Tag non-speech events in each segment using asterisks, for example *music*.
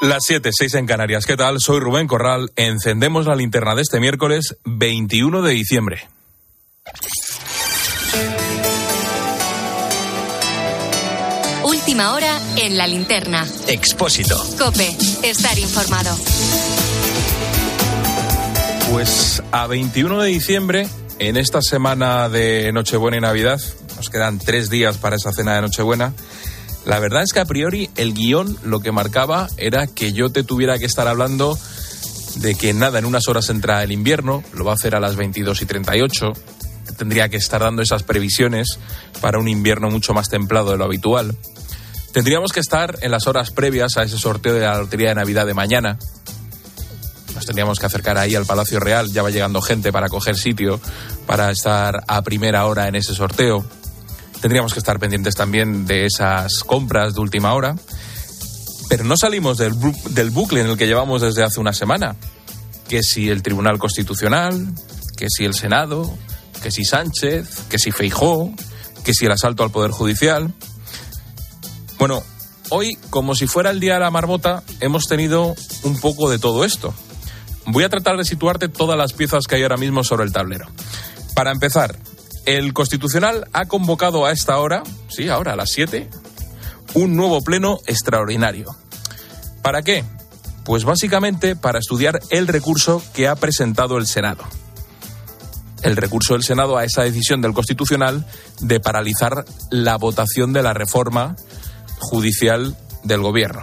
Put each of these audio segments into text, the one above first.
Las 7, 6 en Canarias. ¿Qué tal? Soy Rubén Corral. Encendemos la linterna de este miércoles 21 de diciembre. Última hora en la linterna. Expósito. Cope, estar informado. Pues a 21 de diciembre, en esta semana de Nochebuena y Navidad, nos quedan tres días para esa cena de Nochebuena. La verdad es que a priori el guion lo que marcaba era que yo te tuviera que estar hablando de que nada, en unas horas entra el invierno, lo va a hacer a las 22 y 38, tendría que estar dando esas previsiones para un invierno mucho más templado de lo habitual. Tendríamos que estar en las horas previas a ese sorteo de la Lotería de Navidad de mañana. Nos tendríamos que acercar ahí al Palacio Real, ya va llegando gente para coger sitio, para estar a primera hora en ese sorteo. Tendríamos que estar pendientes también de esas compras de última hora. Pero no salimos del, bucle en el que llevamos desde hace una semana. Que si el Tribunal Constitucional, que si el Senado, que si Sánchez, que si Feijó, que si el asalto al Poder Judicial. Bueno, hoy, como si fuera el día de la marmota, hemos tenido un poco de todo esto. Voy a tratar de situarte todas las piezas que hay ahora mismo sobre el tablero. Para empezar, el Constitucional ha convocado a esta hora, sí, ahora a las 7, un nuevo pleno extraordinario. ¿Para qué? Pues básicamente para estudiar el recurso que ha presentado el Senado. El recurso del Senado a esa decisión del Constitucional de paralizar la votación de la reforma judicial del Gobierno.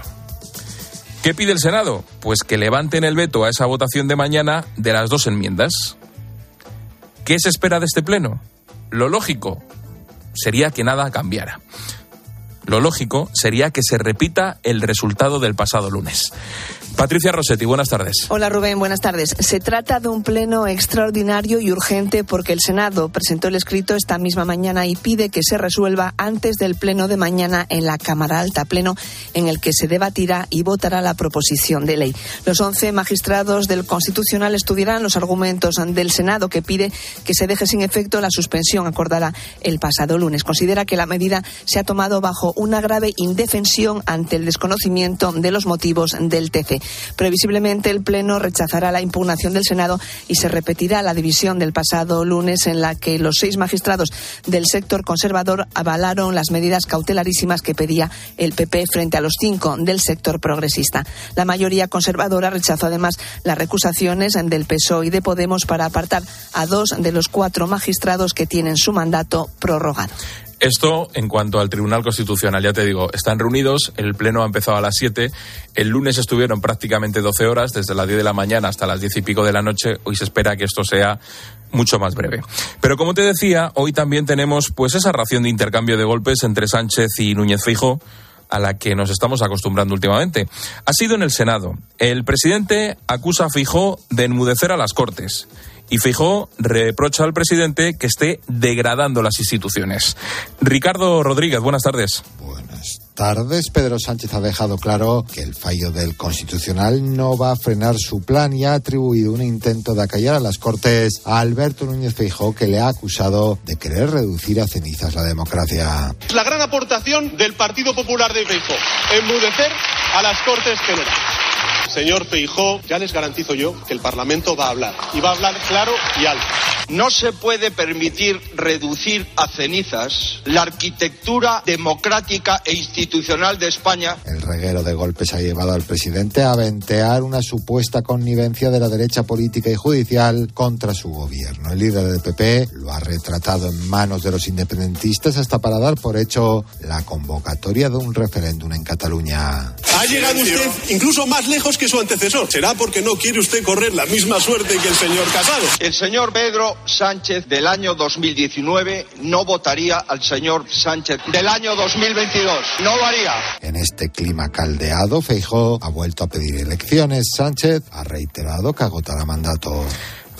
¿Qué pide el Senado? Pues que levanten el veto a esa votación de mañana de las dos enmiendas. ¿Qué se espera de este Pleno? Lo lógico sería que nada cambiara. Lo lógico sería que se repita el resultado del pasado lunes. Patricia Rossetti, buenas tardes. Hola Rubén, buenas tardes. Se trata de un pleno extraordinario y urgente porque el Senado presentó el escrito esta misma mañana y pide que se resuelva antes del pleno de mañana en la Cámara Alta, pleno en el que se debatirá y votará la proposición de ley. Los once magistrados del Constitucional estudiarán los argumentos del Senado que pide que se deje sin efecto la suspensión acordada el pasado lunes. Considera que la medida se ha tomado bajo una grave indefensión ante el desconocimiento de los motivos del TC. Previsiblemente el Pleno rechazará la impugnación del Senado y se repetirá la división del pasado lunes en la que los seis magistrados del sector conservador avalaron las medidas cautelarísimas que pedía el PP frente a los cinco del sector progresista. La mayoría conservadora rechazó además las recusaciones del PSOE y de Podemos para apartar a dos de los cuatro magistrados que tienen su mandato prorrogado. Esto en cuanto al Tribunal Constitucional, ya te digo, están reunidos, el pleno ha empezado a las 7, el lunes estuvieron prácticamente 12 horas, desde las 10 de la mañana hasta las 10 y pico de la noche, hoy se espera que esto sea mucho más breve. Pero como te decía, hoy también tenemos pues esa ración de intercambio de golpes entre Sánchez y Núñez Fijo a la que nos estamos acostumbrando últimamente. Ha sido en el Senado. El presidente acusa a Fijo de enmudecer a las Cortes y Fijó reprocha al presidente que esté degradando las instituciones. Ricardo Rodríguez, buenas tardes. Buenas tardes. Pedro Sánchez ha dejado claro que el fallo del Constitucional no va a frenar su plan y ha atribuido un intento de acallar a las Cortes a Alberto Núñez Feijó, que le ha acusado de querer reducir a cenizas la democracia. La gran aportación del Partido Popular de Feijó, enmudecer a las Cortes Generales. Señor Feijó, ya les garantizo yo que el Parlamento va a hablar y va a hablar claro y alto. No se puede permitir reducir a cenizas la arquitectura democrática e institucional de España. El reguero de golpes ha llevado al presidente a ventear una supuesta connivencia de la derecha política y judicial contra su gobierno. El líder del PP lo ha retratado en manos de los independentistas hasta para dar por hecho la convocatoria de un referéndum en Cataluña. Ha llegado usted incluso más lejos que su antecesor. Será porque no quiere usted correr la misma suerte que el señor Casado. El señor Pedro Sánchez del año 2019 no votaría al señor Sánchez del año 2022. No lo haría. En este clima caldeado, Feijó ha vuelto a pedir elecciones. Sánchez ha reiterado que agotará mandato.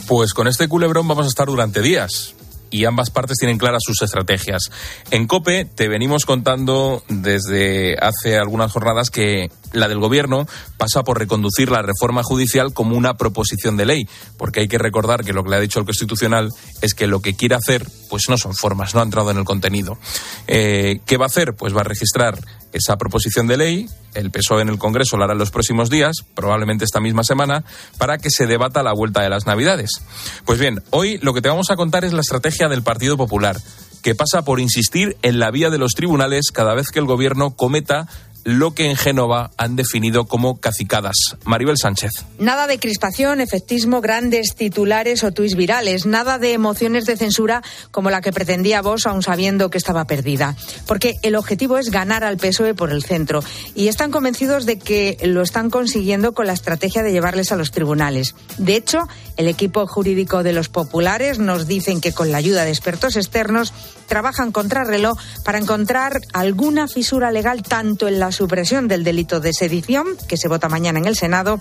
Pues con este culebrón vamos a estar durante días y ambas partes tienen claras sus estrategias. En COPE te venimos contando desde hace algunas jornadas que la del gobierno pasa por reconducir la reforma judicial como una proposición de ley, porque hay que recordar que lo que le ha dicho el Constitucional es que lo que quiere hacer pues no son formas, no ha entrado en el contenido. Eh, ¿Qué va a hacer? Pues va a registrar esa proposición de ley, el PSOE en el Congreso la hará en los próximos días, probablemente esta misma semana, para que se debata la vuelta de las Navidades. Pues bien, hoy lo que te vamos a contar es la estrategia del Partido Popular, que pasa por insistir en la vía de los tribunales cada vez que el Gobierno cometa lo que en Génova han definido como cacicadas. Maribel Sánchez. Nada de crispación, efectismo, grandes titulares o tuits virales. Nada de emociones de censura como la que pretendía vos, aun sabiendo que estaba perdida. Porque el objetivo es ganar al PSOE por el centro. Y están convencidos de que lo están consiguiendo con la estrategia de llevarles a los tribunales. De hecho, el equipo jurídico de los populares nos dicen que con la ayuda de expertos externos trabajan contra reloj para encontrar alguna fisura legal tanto en la supresión del delito de sedición, que se vota mañana en el Senado,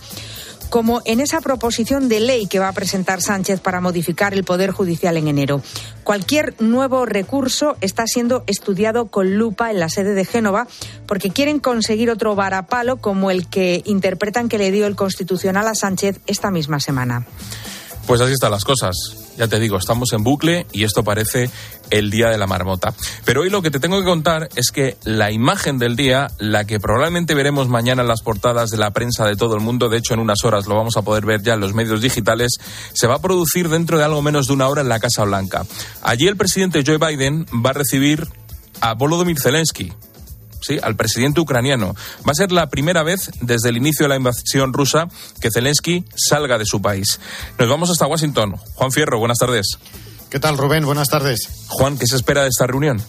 como en esa proposición de ley que va a presentar Sánchez para modificar el Poder Judicial en enero. Cualquier nuevo recurso está siendo estudiado con lupa en la sede de Génova porque quieren conseguir otro varapalo como el que interpretan que le dio el Constitucional a Sánchez esta misma semana. Pues así están las cosas. Ya te digo, estamos en bucle y esto parece el día de la marmota. Pero hoy lo que te tengo que contar es que la imagen del día, la que probablemente veremos mañana en las portadas de la prensa de todo el mundo, de hecho en unas horas lo vamos a poder ver ya en los medios digitales, se va a producir dentro de algo menos de una hora en la Casa Blanca. Allí el presidente Joe Biden va a recibir a Volodymyr Zelensky, sí, al presidente ucraniano. Va a ser la primera vez desde el inicio de la invasión rusa que Zelensky salga de su país. Nos vamos hasta Washington. Juan Fierro, buenas tardes. ¿Qué tal, Rubén? Buenas tardes. Juan, ¿qué se espera de esta reunión?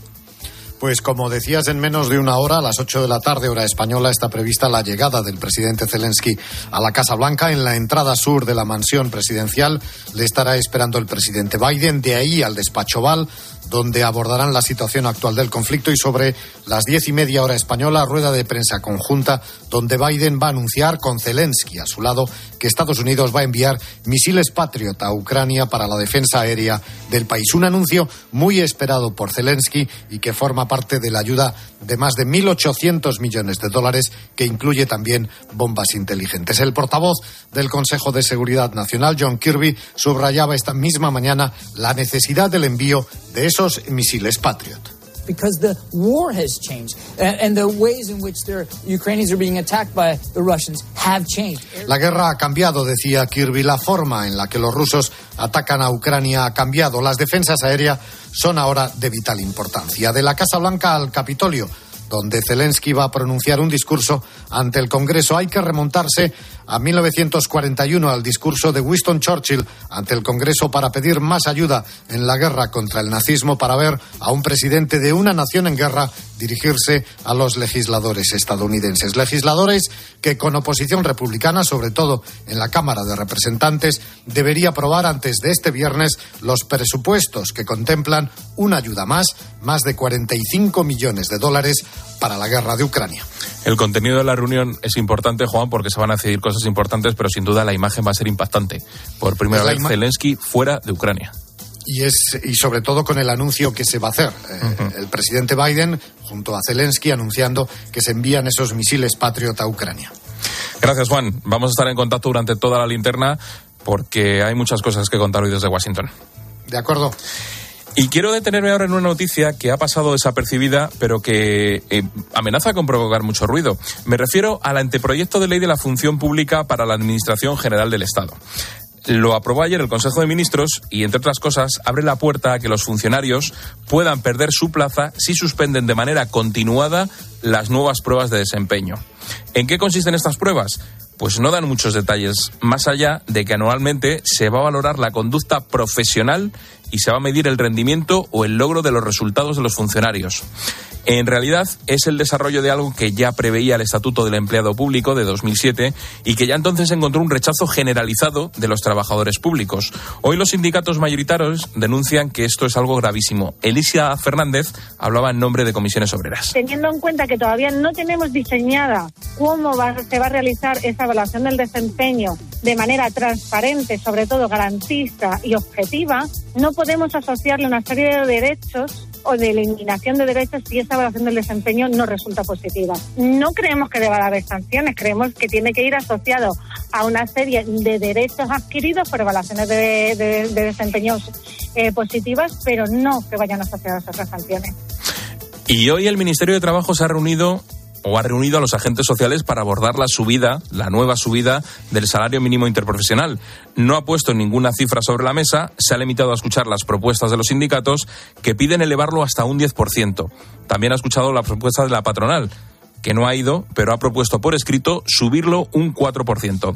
Pues como decías, en menos de una hora, a las 8 de la tarde, hora española, está prevista la llegada del presidente Zelensky a la Casa Blanca. En la entrada sur de la mansión presidencial le estará esperando el presidente Biden. De ahí al despacho Val, donde abordarán la situación actual del conflicto y sobre las diez y media hora española, rueda de prensa conjunta, donde Biden va a anunciar con Zelensky a su lado que Estados Unidos va a enviar misiles Patriot a Ucrania para la defensa aérea del país. Un anuncio muy esperado por Zelensky y que forma parte de la ayuda de más de 1.800 millones de dólares, que incluye también bombas inteligentes. El portavoz del Consejo de Seguridad Nacional, John Kirby, subrayaba esta misma mañana la necesidad del envío de esos misiles Patriot. because the war has changed and the ways in which the Ukrainians are being attacked by the Russians have changed. La guerra ha cambiado, decía Kirby, la forma en la que los rusos atacan a Ucrania ha cambiado. Las defensas aéreas son ahora de vital importancia. De la Casa Blanca al Capitolio, donde Zelensky va a pronunciar un discurso ante el Congreso, hay que remontarse a 1941 al discurso de Winston Churchill ante el Congreso para pedir más ayuda en la guerra contra el nazismo, para ver a un presidente de una nación en guerra dirigirse a los legisladores estadounidenses. Legisladores que con oposición republicana, sobre todo en la Cámara de Representantes, debería aprobar antes de este viernes los presupuestos que contemplan una ayuda más, más de 45 millones de dólares para la guerra de Ucrania. El contenido de la reunión es importante, Juan, porque se van a decidir cosas importantes, pero sin duda la imagen va a ser impactante. Por primera vez, Zelensky fuera de Ucrania y es y sobre todo con el anuncio que se va a hacer. Eh, el presidente Biden junto a Zelensky anunciando que se envían esos misiles Patriot a Ucrania. Gracias, Juan. Vamos a estar en contacto durante toda la linterna porque hay muchas cosas que contar hoy desde Washington. De acuerdo. Y quiero detenerme ahora en una noticia que ha pasado desapercibida, pero que eh, amenaza con provocar mucho ruido. Me refiero al anteproyecto de ley de la función pública para la Administración General del Estado. Lo aprobó ayer el Consejo de Ministros y, entre otras cosas, abre la puerta a que los funcionarios puedan perder su plaza si suspenden de manera continuada las nuevas pruebas de desempeño. ¿En qué consisten estas pruebas? Pues no dan muchos detalles, más allá de que anualmente se va a valorar la conducta profesional y se va a medir el rendimiento o el logro de los resultados de los funcionarios. En realidad es el desarrollo de algo que ya preveía el Estatuto del Empleado Público de 2007 y que ya entonces encontró un rechazo generalizado de los trabajadores públicos. Hoy los sindicatos mayoritarios denuncian que esto es algo gravísimo. Elisa Fernández hablaba en nombre de comisiones obreras. Teniendo en cuenta que todavía no tenemos diseñada cómo se va a realizar esa evaluación del desempeño de manera transparente, sobre todo garantista y objetiva, no podemos asociarle una serie de derechos o de eliminación de derechos si esa evaluación del desempeño no resulta positiva. No creemos que deba haber sanciones, creemos que tiene que ir asociado a una serie de derechos adquiridos por evaluaciones de, de, desempeños eh, positivas, pero no que vayan asociadas a otras sanciones. Y hoy el Ministerio de Trabajo se ha reunido o ha reunido a los agentes sociales para abordar la subida, la nueva subida del salario mínimo interprofesional. No ha puesto ninguna cifra sobre la mesa, se ha limitado a escuchar las propuestas de los sindicatos que piden elevarlo hasta un 10%. También ha escuchado la propuesta de la patronal que no ha ido, pero ha propuesto por escrito subirlo un 4%.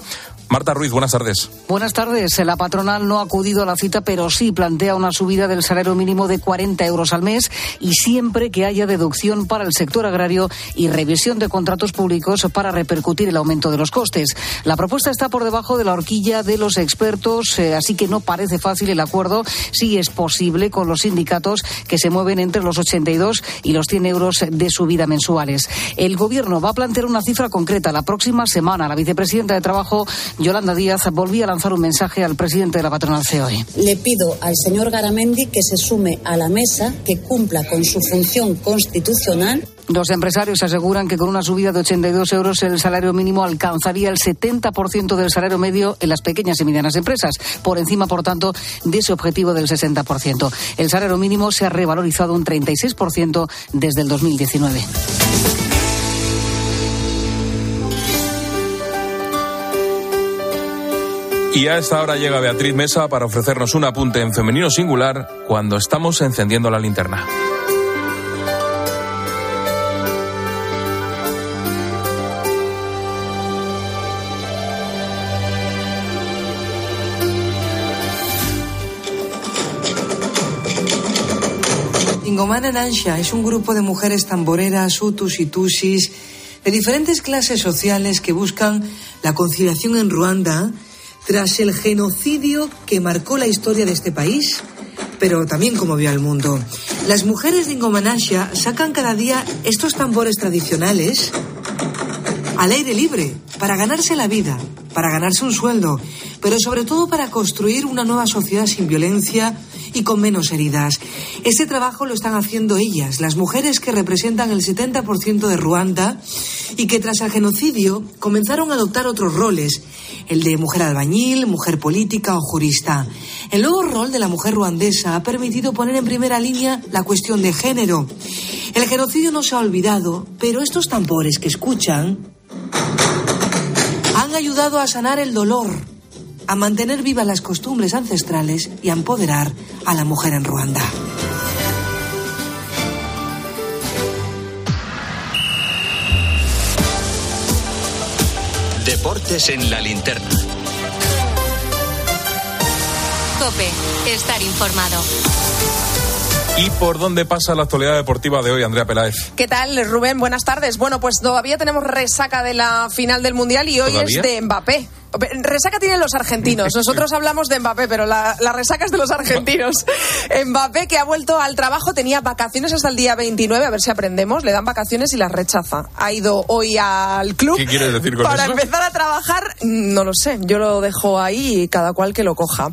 Marta Ruiz, buenas tardes. Buenas tardes. La patronal no ha acudido a la cita, pero sí plantea una subida del salario mínimo de 40 euros al mes y siempre que haya deducción para el sector agrario y revisión de contratos públicos para repercutir el aumento de los costes. La propuesta está por debajo de la horquilla de los expertos, eh, así que no parece fácil el acuerdo. Sí es posible con los sindicatos que se mueven entre los 82 y los 100 euros de subida mensuales. Gobierno va a plantear una cifra concreta la próxima semana. La vicepresidenta de Trabajo, Yolanda Díaz, volvía a lanzar un mensaje al presidente de la patronal COE. Le pido al señor Garamendi que se sume a la mesa, que cumpla con su función constitucional. Los empresarios aseguran que con una subida de 82 euros el salario mínimo alcanzaría el 70% del salario medio en las pequeñas y medianas empresas, por encima, por tanto, de ese objetivo del 60%. El salario mínimo se ha revalorizado un 36% desde el 2019. Y a esta hora llega Beatriz Mesa para ofrecernos un apunte en femenino singular cuando estamos encendiendo la linterna. Ingomana Nansha es un grupo de mujeres tamboreras, utus y tusis, de diferentes clases sociales que buscan la conciliación en Ruanda tras el genocidio que marcó la historia de este país, pero también como vio al mundo. Las mujeres de Ingomanasha sacan cada día estos tambores tradicionales al aire libre, para ganarse la vida, para ganarse un sueldo, pero sobre todo para construir una nueva sociedad sin violencia y con menos heridas. Este trabajo lo están haciendo ellas, las mujeres que representan el 70% de Ruanda y que tras el genocidio comenzaron a adoptar otros roles, el de mujer albañil, mujer política o jurista. El nuevo rol de la mujer ruandesa ha permitido poner en primera línea la cuestión de género. El genocidio no se ha olvidado, pero estos tambores que escuchan han ayudado a sanar el dolor, a mantener vivas las costumbres ancestrales y a empoderar a la mujer en Ruanda. Deportes en la linterna. Cope, estar informado. ¿Y por dónde pasa la actualidad deportiva de hoy, Andrea Peláez? ¿Qué tal, Rubén? Buenas tardes. Bueno, pues todavía tenemos resaca de la final del Mundial y hoy ¿Todavía? es de Mbappé. Resaca tienen los argentinos. Nosotros hablamos de Mbappé, pero la, la resaca es de los argentinos. *laughs* Mbappé, que ha vuelto al trabajo, tenía vacaciones hasta el día 29, a ver si aprendemos. Le dan vacaciones y las rechaza. Ha ido hoy al club. ¿Qué quieres decir con Para eso? empezar a trabajar, no lo sé. Yo lo dejo ahí y cada cual que lo coja.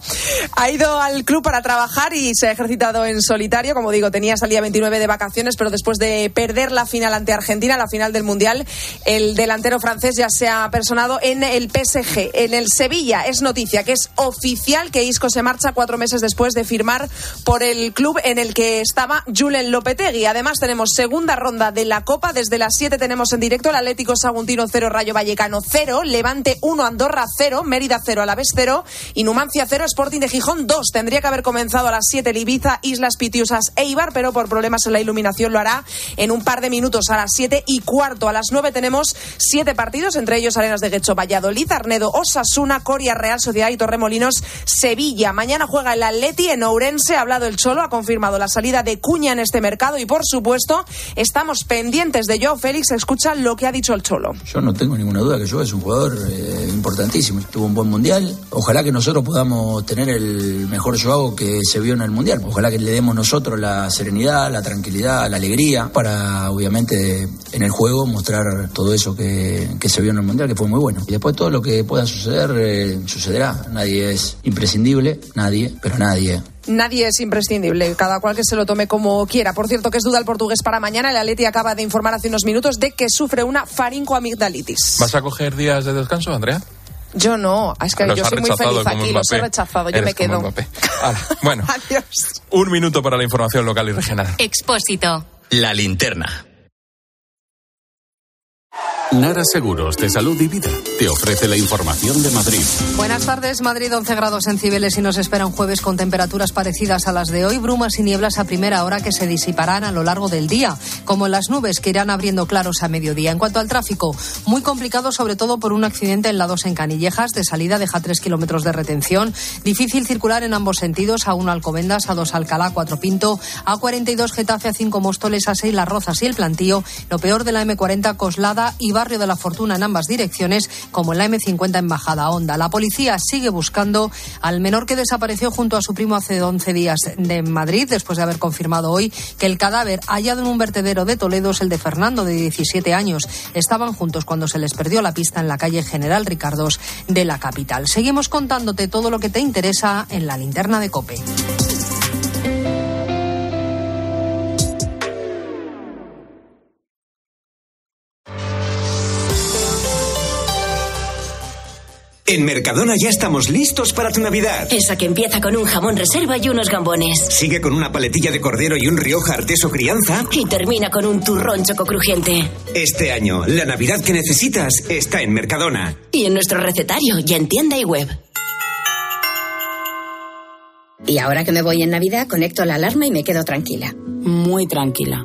Ha ido al club para trabajar y se ha ejercitado en solitario. Como digo, tenía hasta el día 29 de vacaciones, pero después de perder la final ante Argentina, la final del Mundial, el delantero francés ya se ha personado en el PSG, en el Sevilla. Es noticia que es oficial que Isco se marcha cuatro meses después de firmar por el club en el que estaba Julen Lopetegui. Además, tenemos segunda ronda de la Copa. Desde las 7 tenemos en directo el Atlético Saguntino 0, Rayo Vallecano 0, Levante 1, Andorra 0, Mérida 0, Alavés 0 y Numancia 0, Sporting de Gijón 2. Tendría que haber comenzado a las 7 el Ibiza, Islas Pitiusas e Ibar, pero por problemas en la iluminación lo hará en un par de minutos a las 7 y cuarto. A las 9 tenemos siete partidos, entre ellos Arenas de Guecho, Valladolid, Arnedo, Osasuna, Coria, Real Sociedad y Torremolinos, Sevilla. Mañana juega el Atleti en Ourense. Ha hablado el Cholo, ha confirmado la salida de Cuña en este mercado y, por supuesto, estamos pendientes de Joe Félix. Escucha lo que ha dicho el Cholo. Yo no tengo ninguna duda que yo es un jugador eh, importantísimo. Tuvo un buen mundial. Ojalá que nosotros podamos tener el mejor Joao que se vio en el mundial. Ojalá que le demos nosotros la serenidad, la tranquilidad, la alegría para, obviamente, en el juego mostrar todo eso que, que se vio en el mundial, que fue muy bueno. Y después todo lo que pueda suceder, eh, sucederá. Nadie es imprescindible, nadie, pero nadie. Nadie es imprescindible, cada cual que se lo tome como quiera. Por cierto, que es duda el portugués para mañana. El Atleti acaba de informar hace unos minutos de que sufre una faringoamigdalitis. ¿Vas a coger días de descanso, Andrea? Yo no, es que Los yo soy muy rechazado feliz como aquí, los he rechazado, yo Eres me quedo. Hala, bueno, *laughs* Adiós. un minuto para la información local y regional. Expósito. La linterna. Nara Seguros de Salud y Vida te ofrece la información de Madrid. Buenas tardes, Madrid 11 grados en Cibeles y nos espera un jueves con temperaturas parecidas a las de hoy, brumas y nieblas a primera hora que se disiparán a lo largo del día, como las nubes que irán abriendo claros a mediodía. En cuanto al tráfico, muy complicado sobre todo por un accidente en la 2 en Canillejas, de salida deja 3 kilómetros de retención, difícil circular en ambos sentidos, a 1 Alcobendas, a 2 Alcalá, 4 Pinto, a 42 Getafe, a 5 Móstoles, a 6 Las Rozas y el Plantío, lo peor de la M40 Coslada y Barrio de la Fortuna en ambas direcciones, como en la M50 Embajada Honda. La policía sigue buscando al menor que desapareció junto a su primo hace 11 días de Madrid, después de haber confirmado hoy que el cadáver hallado en un vertedero de Toledo es el de Fernando, de 17 años. Estaban juntos cuando se les perdió la pista en la calle General Ricardos de la capital. Seguimos contándote todo lo que te interesa en la linterna de Cope. En Mercadona ya estamos listos para tu Navidad. Esa que empieza con un jamón reserva y unos gambones. Sigue con una paletilla de cordero y un Rioja Arteso Crianza. Y termina con un turrón choco crujiente. Este año, la Navidad que necesitas está en Mercadona. Y en nuestro recetario, y en tienda y web. Y ahora que me voy en Navidad, conecto la alarma y me quedo tranquila. Muy tranquila.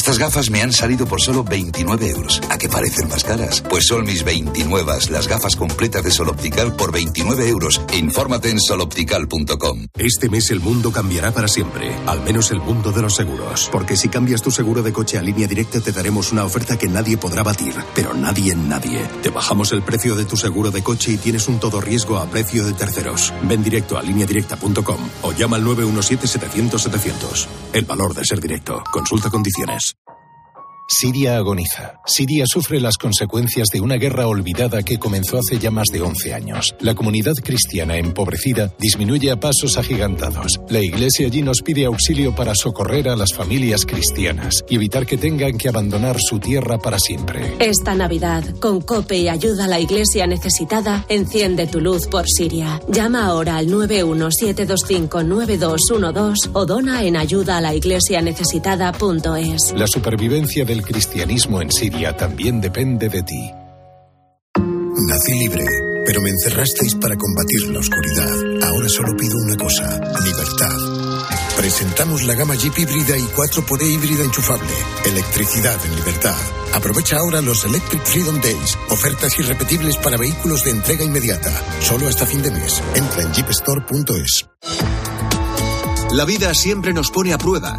Estas gafas me han salido por solo 29 euros. ¿A qué parecen más caras? Pues son mis 29, las gafas completas de Sol Optical por 29 euros. Infórmate en soloptical.com. Este mes el mundo cambiará para siempre, al menos el mundo de los seguros. Porque si cambias tu seguro de coche a línea directa te daremos una oferta que nadie podrá batir. Pero nadie en nadie. Te bajamos el precio de tu seguro de coche y tienes un todo riesgo a precio de terceros. Ven directo a lineadirecta.com o llama al 917-700-700. El valor de ser directo. Consulta condiciones. Siria agoniza. Siria sufre las consecuencias de una guerra olvidada que comenzó hace ya más de 11 años. La comunidad cristiana empobrecida disminuye a pasos agigantados. La iglesia allí nos pide auxilio para socorrer a las familias cristianas y evitar que tengan que abandonar su tierra para siempre. Esta Navidad, con COPE y ayuda a la iglesia necesitada, enciende tu luz por Siria. Llama ahora al 917259212 o dona en ayuda a la iglesia necesitada.es. La supervivencia del cristianismo en Siria también depende de ti. Nací libre, pero me encerrasteis para combatir la oscuridad. Ahora solo pido una cosa, libertad. Presentamos la gama Jeep híbrida y 4xE híbrida enchufable. Electricidad en libertad. Aprovecha ahora los Electric Freedom Days. Ofertas irrepetibles para vehículos de entrega inmediata. Solo hasta fin de mes. Entra en jeepstore.es. La vida siempre nos pone a prueba.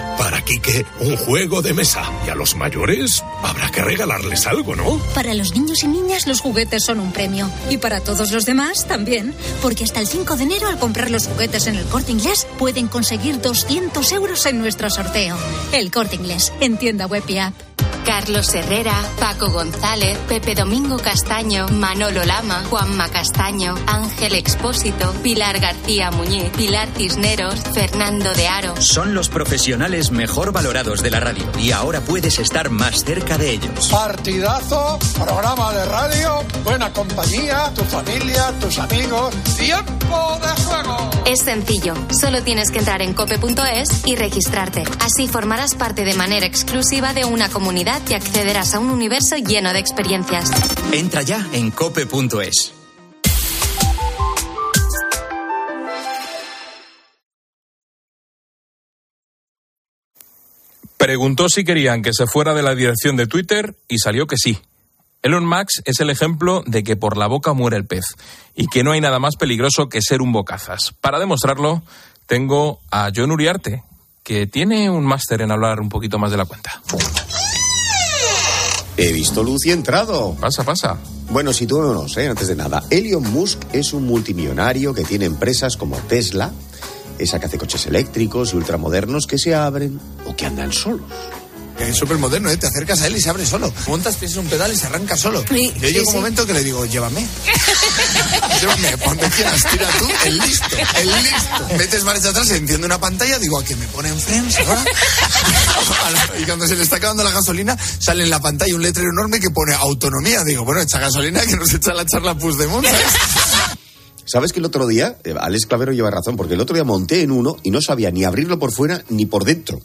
Para Quique, un juego de mesa. Y a los mayores, habrá que regalarles algo, ¿no? Para los niños y niñas, los juguetes son un premio. Y para todos los demás, también. Porque hasta el 5 de enero, al comprar los juguetes en el corte inglés, pueden conseguir 200 euros en nuestro sorteo. El corte inglés, en tienda web y app. Carlos Herrera, Paco González, Pepe Domingo Castaño, Manolo Lama, Juanma Castaño, Ángel Expósito, Pilar García Muñiz, Pilar Cisneros, Fernando de Aro. Son los profesionales mejor valorados de la radio y ahora puedes estar más cerca de ellos. Partidazo, programa de radio, buena compañía, tu familia, tus amigos, tiempo de juego. Es sencillo, solo tienes que entrar en cope.es y registrarte. Así formarás parte de manera exclusiva de una comunidad y accederás a un universo lleno de experiencias. Entra ya en cope.es. Preguntó si querían que se fuera de la dirección de Twitter y salió que sí. Elon Max es el ejemplo de que por la boca muere el pez y que no hay nada más peligroso que ser un bocazas. Para demostrarlo, tengo a John Uriarte, que tiene un máster en hablar un poquito más de la cuenta. He visto luz y entrado. Pasa, pasa. Bueno, situémonos, ¿eh? antes de nada. Elon Musk es un multimillonario que tiene empresas como Tesla, esa que hace coches eléctricos y ultramodernos que se abren o que andan solos. Es súper moderno, ¿eh? Te acercas a él y se abre solo. Montas, pies en un pedal y se arranca solo. Sí, Yo sí, llego un momento que le digo, llévame. *laughs* llévame, por donde quieras, tira tú, el listo, el listo. Metes marcha atrás, se enciende una pantalla, digo, a que me pone en frames, *laughs* ¿verdad? Y cuando se le está acabando la gasolina, sale en la pantalla un letrero enorme que pone autonomía. Digo, bueno, echa gasolina que nos echa la charla de ¿sabes? ¿Sabes que el otro día, eh, Alex Clavero lleva razón, porque el otro día monté en uno y no sabía ni abrirlo por fuera ni por dentro.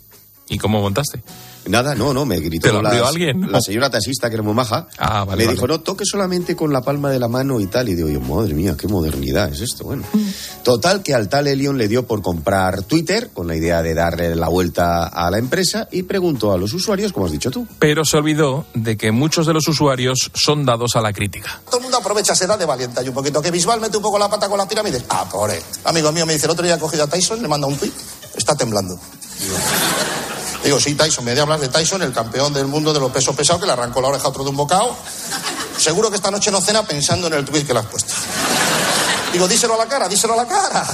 ¿Y cómo montaste? Nada, no, no, me gritó ¿Te lo abrió la, alguien? la señora taxista, que era muy maja. Ah, vale, me vale. dijo, no, toque solamente con la palma de la mano y tal. Y digo yo, madre mía, qué modernidad es esto. Bueno, total, que al tal Elion le dio por comprar Twitter con la idea de darle la vuelta a la empresa y preguntó a los usuarios, como has dicho tú. Pero se olvidó de que muchos de los usuarios son dados a la crítica. Todo el mundo aprovecha esa edad de valiente y un poquito. Que visual mete un poco la pata con las pirámides. Ah, pobre. Amigo mío me dice, el otro día he cogido a Tyson, le manda un tweet. Está temblando. Digo, sí, Tyson. Me de hablar de Tyson, el campeón del mundo de los pesos pesados, que le arrancó la oreja a otro de un bocado. Seguro que esta noche no cena pensando en el tweet que le has puesto. Digo, díselo a la cara, díselo a la cara.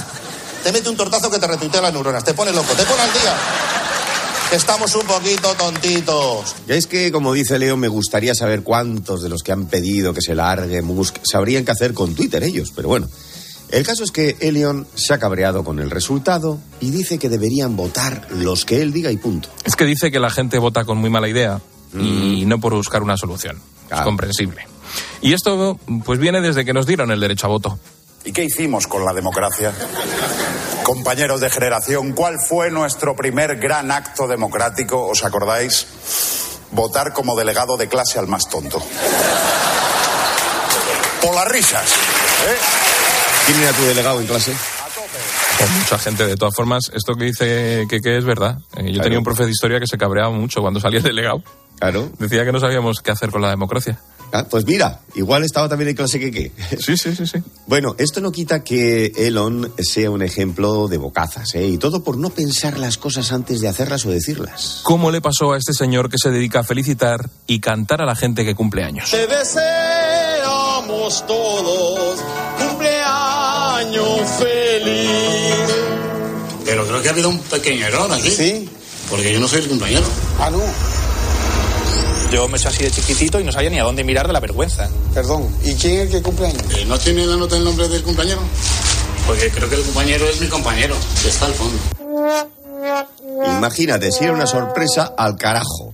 Te mete un tortazo que te retuitea las neuronas. Te pone loco, te pone al día. Estamos un poquito tontitos. Ya es que, como dice Leo, me gustaría saber cuántos de los que han pedido que se largue Musk sabrían qué hacer con Twitter ellos, pero bueno. El caso es que Elion se ha cabreado con el resultado y dice que deberían votar los que él diga y punto. Es que dice que la gente vota con muy mala idea y no por buscar una solución. Es comprensible. Y esto pues viene desde que nos dieron el derecho a voto. ¿Y qué hicimos con la democracia? Compañeros de generación, ¿cuál fue nuestro primer gran acto democrático? ¿Os acordáis? Votar como delegado de clase al más tonto. Por las risas. ¿eh? ¿Quién era tu delegado en clase? Con mucha gente, de todas formas, esto que dice que, que es verdad. Eh, yo tenía un profe de historia que se cabreaba mucho cuando salía el delegado. Claro. Decía que no sabíamos qué hacer con la democracia. Ah, pues mira, igual estaba también en clase que qué. Sí, sí, sí, sí. Bueno, esto no quita que Elon sea un ejemplo de bocazas, ¿eh? Y todo por no pensar las cosas antes de hacerlas o decirlas. ¿Cómo le pasó a este señor que se dedica a felicitar y cantar a la gente que cumple años? Te deseamos todos cumpleaños feliz. Pero creo que ha habido un pequeño error aquí. Sí. Porque yo no soy el compañero. Ah, no. Yo me he hecho así de chiquitito y no sabía ni a dónde mirar de la vergüenza. Perdón, ¿y quién es el que cumple años? Eh, ¿No tiene la nota el nombre del compañero? Porque creo que el compañero es mi compañero, que está al fondo. Imagínate, si era una sorpresa al carajo.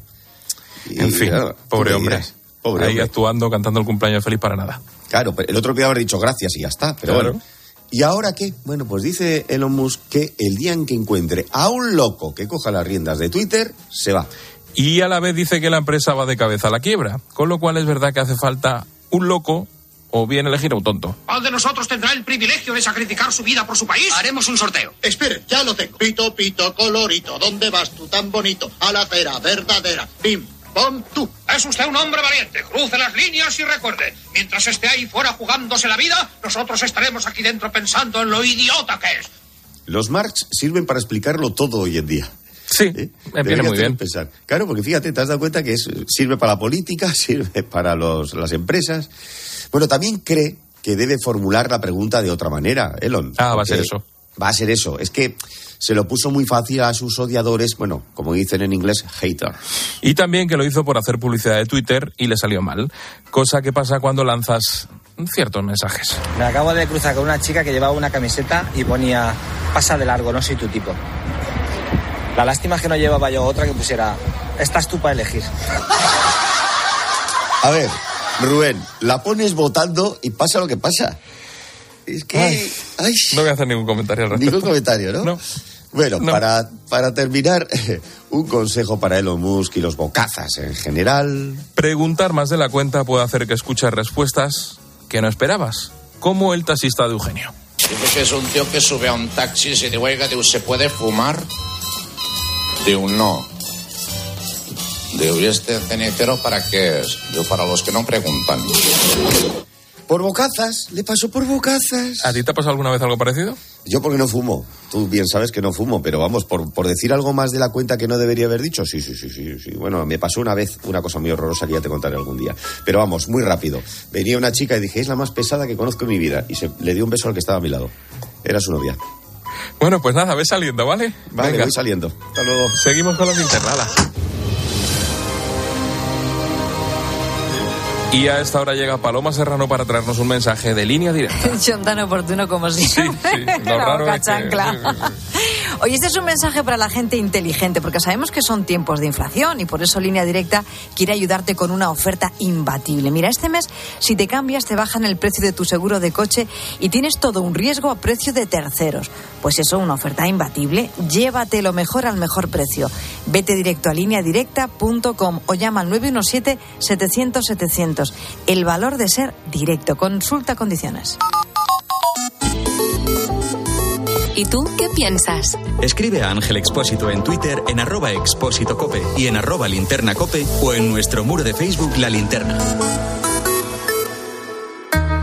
Y, En fin, claro, pobre ¿qué hombre. Pobre Ahí hombre. actuando, cantando el cumpleaños feliz para nada. Claro, pero el otro podía haber dicho gracias y ya está, pero Claro. bueno. ¿Y ahora qué? Bueno, pues dice Elon Musk que el día en que encuentre a un loco que coja las riendas de Twitter, se va. Y a la vez dice que la empresa va de cabeza a la quiebra. Con lo cual es verdad que hace falta un loco o bien elegir a un tonto. ¿Cuál de nosotros tendrá el privilegio de sacrificar su vida por su país? Haremos un sorteo. Esperen, ya lo tengo. Pito, pito, colorito, ¿dónde vas tú tan bonito? A la acera verdadera. Pim, tú. Es usted un hombre valiente. Cruce las líneas y recuerde, mientras esté ahí fuera jugándose la vida, nosotros estaremos aquí dentro pensando en lo idiota que es. Los Marx sirven para explicarlo todo hoy en día. Sí, ¿Eh? me viene muy bien. Pensar. Claro, porque fíjate, te has dado cuenta que es- sirve para la política, *laughs* sirve para los- las empresas. Bueno, también cree que debe formular la pregunta de otra manera, Elon. Ah, va a ser eso. Va a ser eso. Es que se lo puso muy fácil a sus odiadores, bueno, como dicen en inglés, hater. Y también que lo hizo por hacer publicidad de Twitter y le salió mal. Cosa que pasa cuando lanzas ciertos mensajes. Me acabo de cruzar con una chica que llevaba una camiseta y ponía pasa de largo, no soy tu tipo. La lástima es que no llevaba yo otra que pusiera estás tú para elegir. A ver, Rubén, la pones votando y pasa lo que pasa. Es que... Ay, ay, No voy a hacer ningún comentario al respecto. Ningún comentario, ¿no? No. Bueno, No. Para, para terminar, *laughs* un consejo para Elon Musk y los bocazas en general. Preguntar más de la cuenta puede hacer que escuches respuestas que no esperabas, como el taxista de Eugenio. Dice que es un tío que sube a un taxi y se dice, oiga, ¿se puede fumar? Diu, no. Digo, ¿y este cenicero para qué es? Yo para los que no preguntan. Por bocazas, le pasó por bocazas. ¿A ti te ha pasado alguna vez algo parecido? Yo porque no fumo. Tú bien sabes que no fumo, pero vamos, por, por decir algo más de la cuenta que no debería haber dicho, sí, sí, sí, sí, sí. Bueno, me pasó una vez una cosa muy horrorosa que ya te contaré algún día. Pero vamos, muy rápido. Venía una chica y dije, es la más pesada que conozco en mi vida. Y se, le dio un beso al que estaba a mi lado. Era su novia. Bueno, pues nada, ve saliendo, ¿vale? Vale, Venga. voy saliendo. Hasta luego. Seguimos con las internadas. Y a esta hora llega Paloma Serrano para traernos un mensaje de línea directa. *laughs* Son tan oportuno como siempre. Lo *laughs* La raro boca es que-. *laughs* Oye, este es un mensaje para la gente inteligente, porque sabemos que son tiempos de inflación y por eso Línea Directa quiere ayudarte con una oferta imbatible. Mira, este mes, si te cambias, te bajan el precio de tu seguro de coche y tienes todo un riesgo a precio de terceros. Pues eso, una oferta imbatible. Llévate lo mejor al mejor precio. Vete directo a lineadirecta.com o llama al 917-700-700. El valor de ser directo. Consulta condiciones. ¿Y tú qué piensas? Escribe a Ángel Expósito en Twitter en arroba expósito cope y en arroba linterna cope o en nuestro muro de Facebook La Linterna.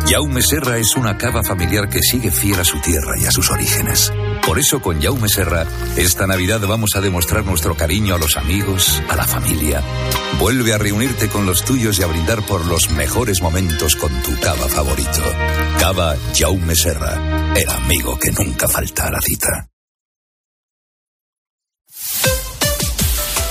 Jaume Serra es una cava familiar que sigue fiel a su tierra y a sus orígenes. Por eso con Jaume Serra, esta Navidad vamos a demostrar nuestro cariño a los amigos, a la familia. Vuelve a reunirte con los tuyos y a brindar por los mejores momentos con tu cava favorito. Cava Jaume Serra, el amigo que nunca falta a la cita.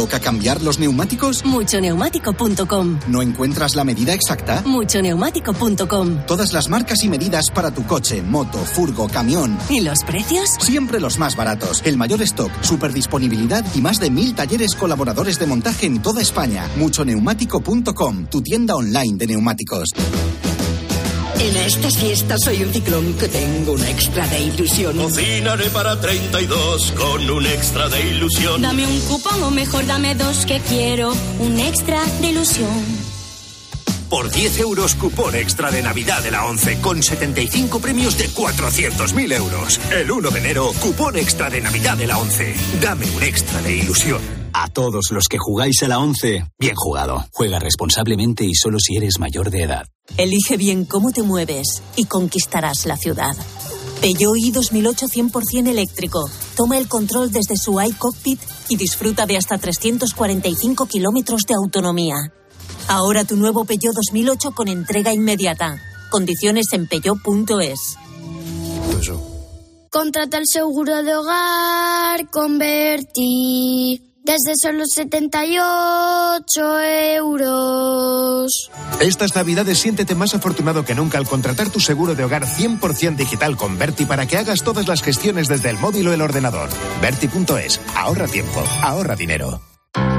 ¿Toca cambiar los neumáticos? Muchoneumático.com. ¿No encuentras la medida exacta? Muchoneumático.com. Todas las marcas y medidas para tu coche, moto, furgo, camión. ¿Y los precios? Siempre los más baratos. El mayor stock, super disponibilidad y más de mil talleres colaboradores de montaje en toda España. Muchoneumático.com, tu tienda online de neumáticos. En estas fiestas soy un ciclón que tengo un extra de ilusión. Cocinaré para 32 con un extra de ilusión. Dame un cupón o mejor dame dos que quiero un extra de ilusión. Por 10 euros, cupón extra de Navidad de la 11 con 75 premios de 400.000 euros. El 1 de enero, cupón extra de Navidad de la 11. Dame un extra de ilusión. A todos los que jugáis a la 11, bien jugado. Juega responsablemente y solo si eres mayor de edad. Elige bien cómo te mueves y conquistarás la ciudad. Peugeot i 2008 100% eléctrico. Toma el control desde su iCockpit y disfruta de hasta 345 kilómetros de autonomía. Ahora tu nuevo Peugeot 2008 con entrega inmediata. Condiciones en peugeot.es. Contrata el seguro de hogar con Berti. Desde solo 78 euros. Estas navidades siéntete más afortunado que nunca al contratar tu seguro de hogar 100% digital con Berti para que hagas todas las gestiones desde el móvil o el ordenador. Berti.es, ahorra tiempo, ahorra dinero.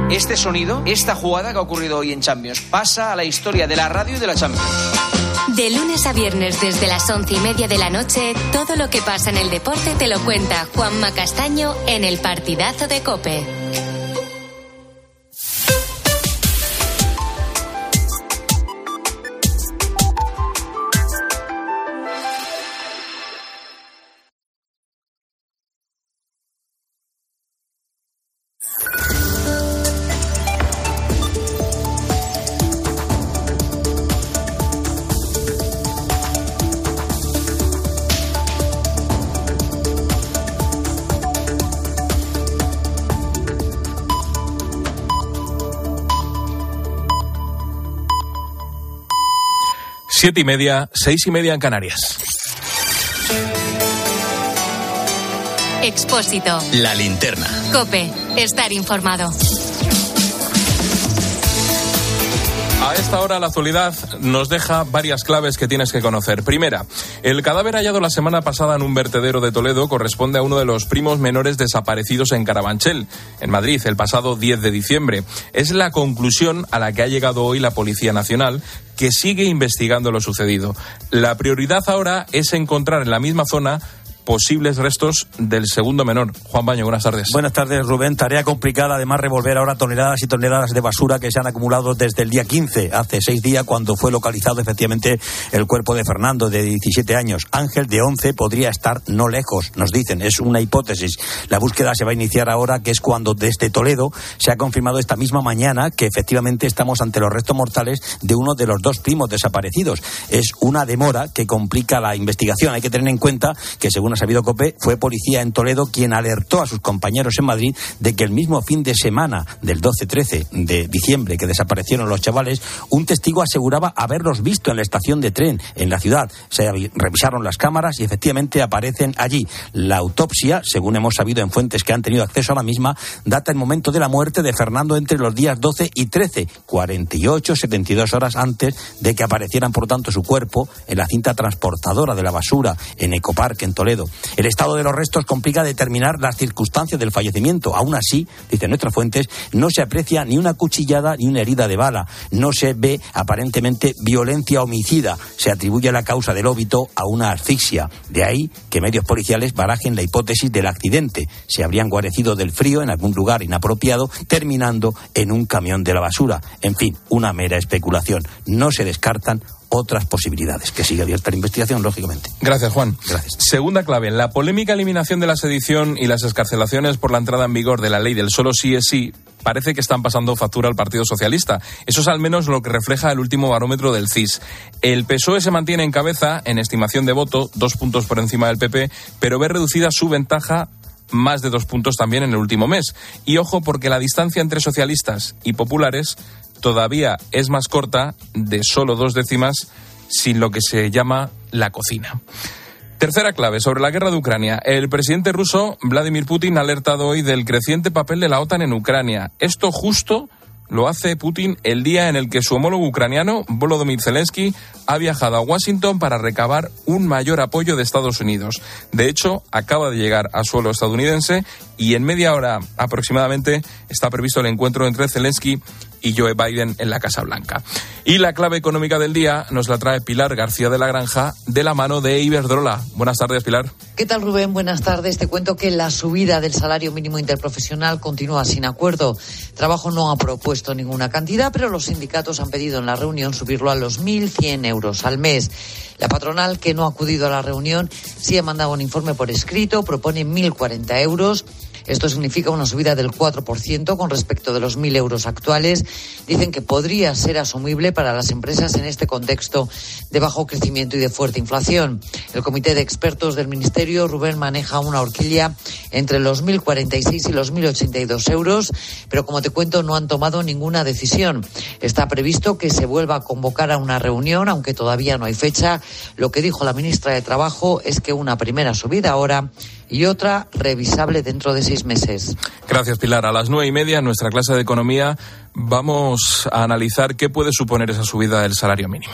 Este sonido, esta jugada que ha ocurrido hoy en Champions, pasa a la historia de la radio y de la Champions. De lunes a viernes desde las once y media de la noche, todo lo que pasa en el deporte te lo cuenta Juanma Castaño en el partidazo de Cope. Siete y media, seis y media en Canarias. Expósito. La linterna. Cope. Estar informado. A esta hora la actualidad nos deja varias claves que tienes que conocer. Primera, el cadáver hallado la semana pasada en un vertedero de Toledo corresponde a uno de los primos menores desaparecidos en Carabanchel, en Madrid, el pasado 10 de diciembre. Es la conclusión a la que ha llegado hoy la Policía Nacional, que sigue investigando lo sucedido. La prioridad ahora es encontrar en la misma zona posibles restos del segundo menor. Juan Baño, buenas tardes. Buenas tardes, Rubén. Tarea complicada, además, revolver ahora toneladas y toneladas de basura que se han acumulado desde el día 15, hace seis días, cuando fue localizado efectivamente el cuerpo de Fernando, de 17 años. Ángel, de 11, podría estar no lejos, nos dicen. Es una hipótesis. La búsqueda se va a iniciar ahora, que es cuando desde Toledo se ha confirmado esta misma mañana que efectivamente estamos ante los restos mortales de uno de los dos primos desaparecidos. Es una demora que complica la investigación. Hay que tener en cuenta que, según ha sabido COPE, fue policía en Toledo quien alertó a sus compañeros en Madrid de que el mismo fin de semana del 12-13 de diciembre que desaparecieron los chavales, un testigo aseguraba haberlos visto en la estación de tren en la ciudad. Se revisaron las cámaras y efectivamente aparecen allí. La autopsia, según hemos sabido en fuentes que han tenido acceso a la misma, data el momento de la muerte de Fernando entre los días 12 y 13, 48, 72 horas antes de que aparecieran, por tanto, su cuerpo en la cinta transportadora de la basura en Ecopark, en El estado de los restos complica determinar las circunstancias del fallecimiento. Aún así, dicen nuestras fuentes, no se aprecia ni una cuchillada ni una herida de bala. No se ve aparentemente violencia homicida. Se atribuye la causa del óbito a una asfixia. De ahí que medios policiales barajen la hipótesis del accidente. Se habrían guarecido del frío en algún lugar inapropiado, terminando en un camión de la basura. En fin, una mera especulación. No se descartan otras posibilidades. Que sigue abierta la investigación, lógicamente. Gracias, Juan. Gracias. Segunda clave, la polémica eliminación de la sedición y las escarcelaciones por la entrada en vigor de la ley del solo sí es sí parece que están pasando factura al Partido Socialista. Eso es al menos lo que refleja el último barómetro del CIS. El PSOE se mantiene en cabeza en estimación de voto, dos puntos por encima del PP, pero ve reducida su ventaja más de dos puntos también en el último mes. Y ojo porque la distancia entre socialistas y populares todavía es más corta, de solo dos décimas, sin lo que se llama la cocina. Tercera clave sobre la guerra de Ucrania. El presidente ruso Vladimir Putin ha alertado hoy del creciente papel de la OTAN en Ucrania. Esto justo lo hace Putin el día en el que su homólogo ucraniano, Volodymyr Zelensky, ha viajado a Washington para recabar un mayor apoyo de Estados Unidos. De hecho, acaba de llegar a suelo estadounidense y en media hora aproximadamente está previsto el encuentro entre Zelensky y Joe Biden en la Casa Blanca. Y la clave económica del día nos la trae Pilar García de la Granja de la mano de Iberdrola. Buenas tardes, Pilar. ¿Qué tal, Rubén? Buenas tardes. Te cuento que la subida del salario mínimo interprofesional continúa sin acuerdo. Trabajo no ha propuesto ninguna cantidad, pero los sindicatos han pedido en la reunión subirlo a los 1.100 euros al mes. La patronal, que no ha acudido a la reunión, sí ha mandado un informe por escrito, propone 1.040 euros. Esto significa una subida del 4% con respecto de los 1.000 euros actuales. Dicen que podría ser asumible para las empresas en este contexto de bajo crecimiento y de fuerte inflación. El comité de expertos del Ministerio, Rubén, maneja una horquilla entre los 1.046 y los 1.082 euros, pero como te cuento, no han tomado ninguna decisión. Está previsto que se vuelva a convocar a una reunión, aunque todavía no hay fecha. Lo que dijo la ministra de Trabajo es que una primera subida ahora y otra revisable dentro de seis meses. Gracias, Pilar. A las nueve y media, en nuestra clase de economía, vamos a analizar qué puede suponer esa subida del salario mínimo.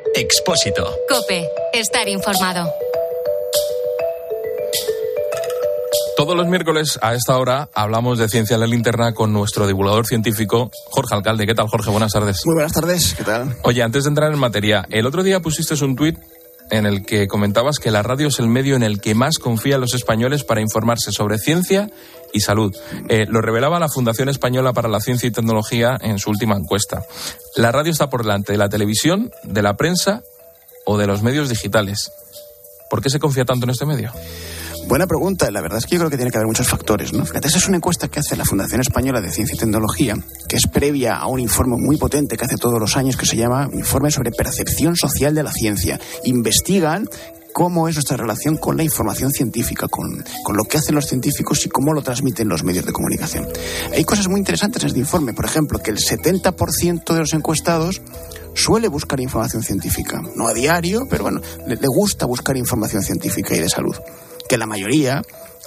Expósito. Cope, estar informado. Todos los miércoles a esta hora hablamos de ciencia en la linterna con nuestro divulgador científico Jorge Alcalde. ¿Qué tal, Jorge? Buenas tardes. Muy buenas tardes. ¿Qué tal? Oye, antes de entrar en materia, el otro día pusiste un tuit en el que comentabas que la radio es el medio en el que más confían los españoles para informarse sobre ciencia y salud. Eh, lo revelaba la Fundación Española para la Ciencia y Tecnología en su última encuesta. La radio está por delante de la televisión, de la prensa o de los medios digitales. ¿Por qué se confía tanto en este medio? Buena pregunta. La verdad es que yo creo que tiene que haber muchos factores. ¿no? Fíjate, esa es una encuesta que hace la Fundación Española de Ciencia y Tecnología, que es previa a un informe muy potente que hace todos los años que se llama Informe sobre Percepción Social de la Ciencia. Investigan cómo es nuestra relación con la información científica, con, con, lo que hacen los científicos y cómo lo transmiten los medios de comunicación. Hay cosas muy interesantes en este informe, por ejemplo, que el 70% de los encuestados suele buscar información científica, no a diario, pero bueno, le, gusta buscar información científica y de salud, que la mayoría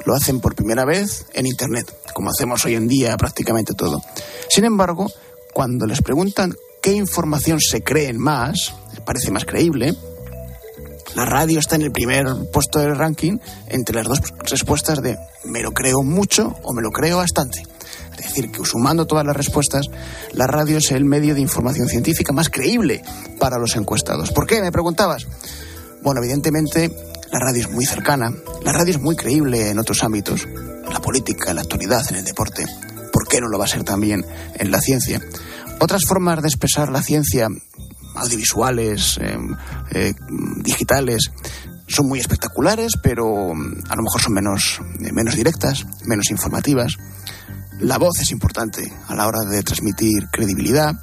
lo hacen por primera vez en Internet, como hacemos hoy en día prácticamente todo. Sin embargo, cuando les preguntan qué información se creen más, parece más creíble, la radio está en el primer puesto del ranking entre las dos respuestas de me lo creo mucho o me lo creo bastante. Es decir, que sumando todas las respuestas, la radio es el medio de información científica más creíble para los encuestados. ¿Por qué? Me preguntabas. Bueno, evidentemente la radio es muy cercana, la radio es muy creíble en otros ámbitos, la política, en la actualidad, en el deporte. ¿Por qué no lo va a ser también en la ciencia? Otras formas de expresar la ciencia audiovisuales, eh, eh, digitales, son muy espectaculares, pero a lo mejor son menos, eh, menos directas, menos informativas. La voz es importante a la hora de transmitir credibilidad.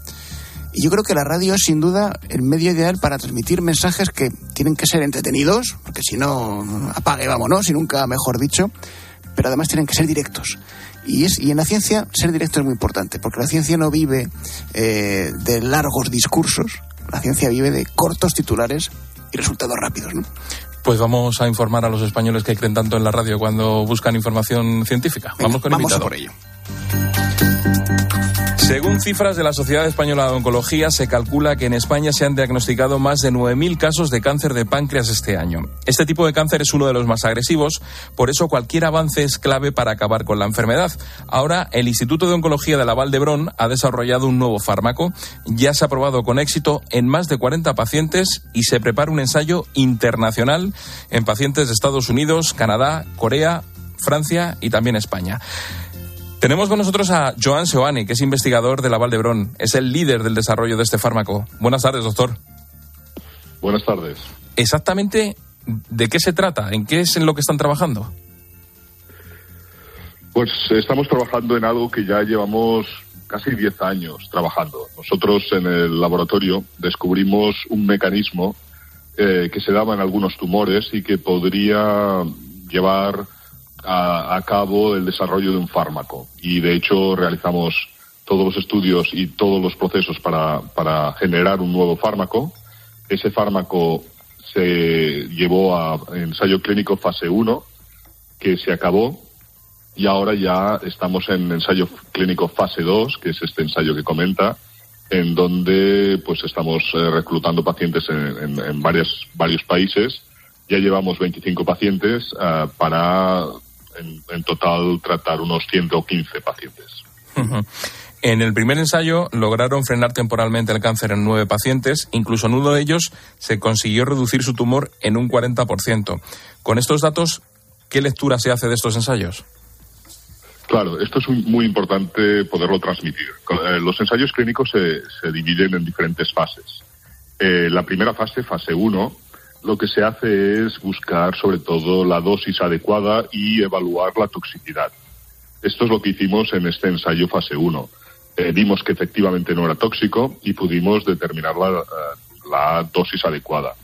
Y yo creo que la radio es sin duda el medio ideal para transmitir mensajes que tienen que ser entretenidos, porque si no, apague, vámonos, y nunca mejor dicho, pero además tienen que ser directos. Y, es, y en la ciencia ser directo es muy importante, porque la ciencia no vive eh, de largos discursos, la ciencia vive de cortos titulares y resultados rápidos, ¿no? Pues vamos a informar a los españoles que creen tanto en la radio cuando buscan información científica. Venga, vamos con vamos a invitado. por ello. Según cifras de la Sociedad Española de Oncología, se calcula que en España se han diagnosticado más de 9.000 casos de cáncer de páncreas este año. Este tipo de cáncer es uno de los más agresivos, por eso cualquier avance es clave para acabar con la enfermedad. Ahora, el Instituto de Oncología de la Val d'Hebron ha desarrollado un nuevo fármaco. Ya se ha probado con éxito en más de 40 pacientes y se prepara un ensayo internacional en pacientes de Estados Unidos, Canadá, Corea, Francia y también España. Tenemos con nosotros a Joan Seoane, que es investigador de la Val d'Hebron. Es el líder del desarrollo de este fármaco. Buenas tardes, doctor. Buenas tardes. Exactamente, ¿de qué se trata? ¿En qué es en lo que están trabajando? Pues estamos trabajando en algo que ya llevamos casi 10 años trabajando. Nosotros en el laboratorio descubrimos un mecanismo eh, que se daba en algunos tumores y que podría llevar a, a, cabo el desarrollo de un fármaco. Y de hecho realizamos todos los estudios y todos los procesos para, para generar un nuevo fármaco. Ese fármaco se llevó a ensayo clínico fase 1, que se acabó, y ahora ya estamos en ensayo clínico fase 2, que es este ensayo que comenta, en donde pues estamos eh, reclutando pacientes en, en, en varios, varios países. Ya llevamos 25 pacientes uh, para en, en, total tratar unos 115 pacientes. Uh -huh. En el primer ensayo lograron frenar temporalmente el cáncer en nueve pacientes, incluso en uno de ellos se consiguió reducir su tumor en un 40%. Con estos datos, ¿qué lectura se hace de estos ensayos? Claro, esto es muy importante poderlo transmitir. Eh, los ensayos clínicos se, se dividen en diferentes fases. Eh, la primera fase, fase 1, lo que se hace es buscar sobre todo la dosis adecuada y evaluar la toxicidad. Esto es lo que hicimos en este ensayo fase 1. Eh, vimos que efectivamente no era tóxico y pudimos determinar la, la dosis adecuada.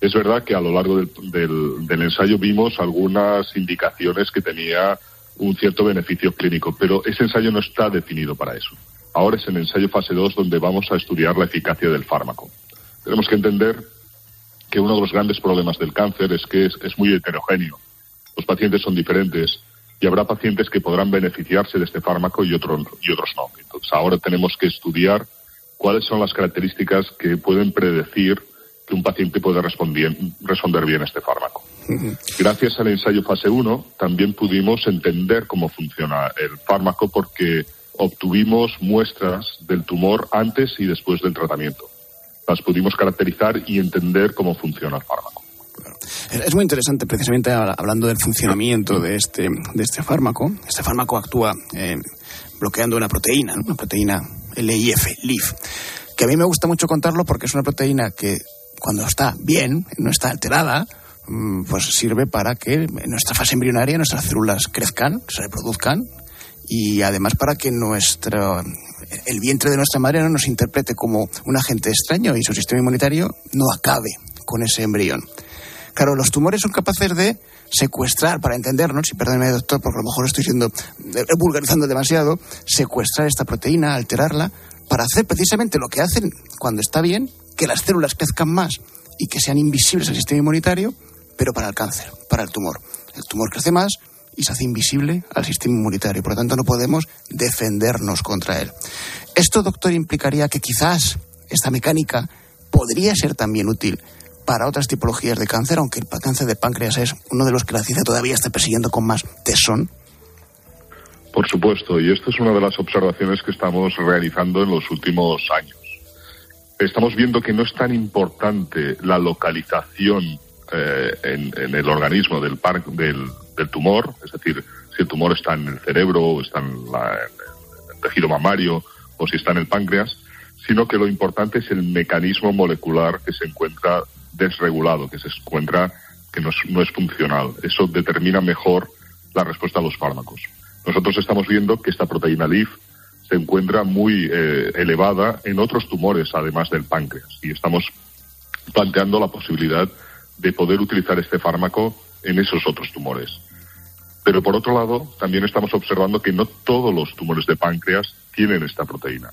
Es verdad que a lo largo del, del, del, ensayo vimos algunas indicaciones que tenía un cierto beneficio clínico, pero ese ensayo no está definido para eso. Ahora es el ensayo fase 2 donde vamos a estudiar la eficacia del fármaco. Tenemos que entender que uno de los grandes problemas del cáncer es que es, es muy heterogéneo. Los pacientes son diferentes y habrá pacientes que podrán beneficiarse de este fármaco y, otro, y otros no. Entonces ahora tenemos que estudiar cuáles son las características que pueden predecir que un paciente puede responder, responder bien a este fármaco. Gracias al ensayo fase 1 también pudimos entender cómo funciona el fármaco porque obtuvimos muestras del tumor antes y después del tratamiento. Las pudimos caracterizar y entender cómo funciona el fármaco. Es muy interesante, precisamente hablando del funcionamiento de este, de este fármaco. Este fármaco actúa eh, bloqueando una proteína, una proteína LIF, LIF, que a mí me gusta mucho contarlo porque es una proteína que cuando está bien, no está alterada, mm, pues sirve para que en nuestra fase embrionaria nuestras células crezcan, se reproduzcan y además para que nuestro el vientre de nuestra madre no nos interprete como un agente extraño y su sistema inmunitario no acabe con ese embrión. Claro, los tumores son capaces de secuestrar, para entendernos, y perdóneme doctor, porque a lo mejor estoy siendo eh, vulgarizando demasiado, secuestrar esta proteína, alterarla, para hacer precisamente lo que hacen cuando está bien, que las células crezcan más y que sean invisibles al sistema inmunitario, pero para el cáncer, para el tumor. El tumor crece más y se hace invisible al sistema inmunitario, por lo tanto no podemos defendernos contra él. Esto, doctor, implicaría que quizás esta mecánica podría ser también útil para otras tipologías de cáncer, aunque el cáncer de páncreas es uno de los que la ciencia todavía está persiguiendo con más tesón? Por supuesto, y esta es una de las observaciones que estamos realizando en los últimos años. Estamos viendo que no es tan importante la localización eh, en, el organismo del, del, tumor, es decir, si el tumor está en el cerebro o está en, en el tejido mamario o si está en el páncreas, sino que lo importante es el mecanismo molecular que se encuentra desregulado, que se encuentra que no es, funcional. Eso determina mejor la respuesta a los fármacos. Nosotros estamos viendo que esta proteína LIF se encuentra muy eh, elevada en otros tumores, además del páncreas, y estamos planteando la posibilidad de poder utilizar este fármaco en esos otros tumores. Pero por otro lado, también estamos observando que no todos los tumores de páncreas tienen esta proteína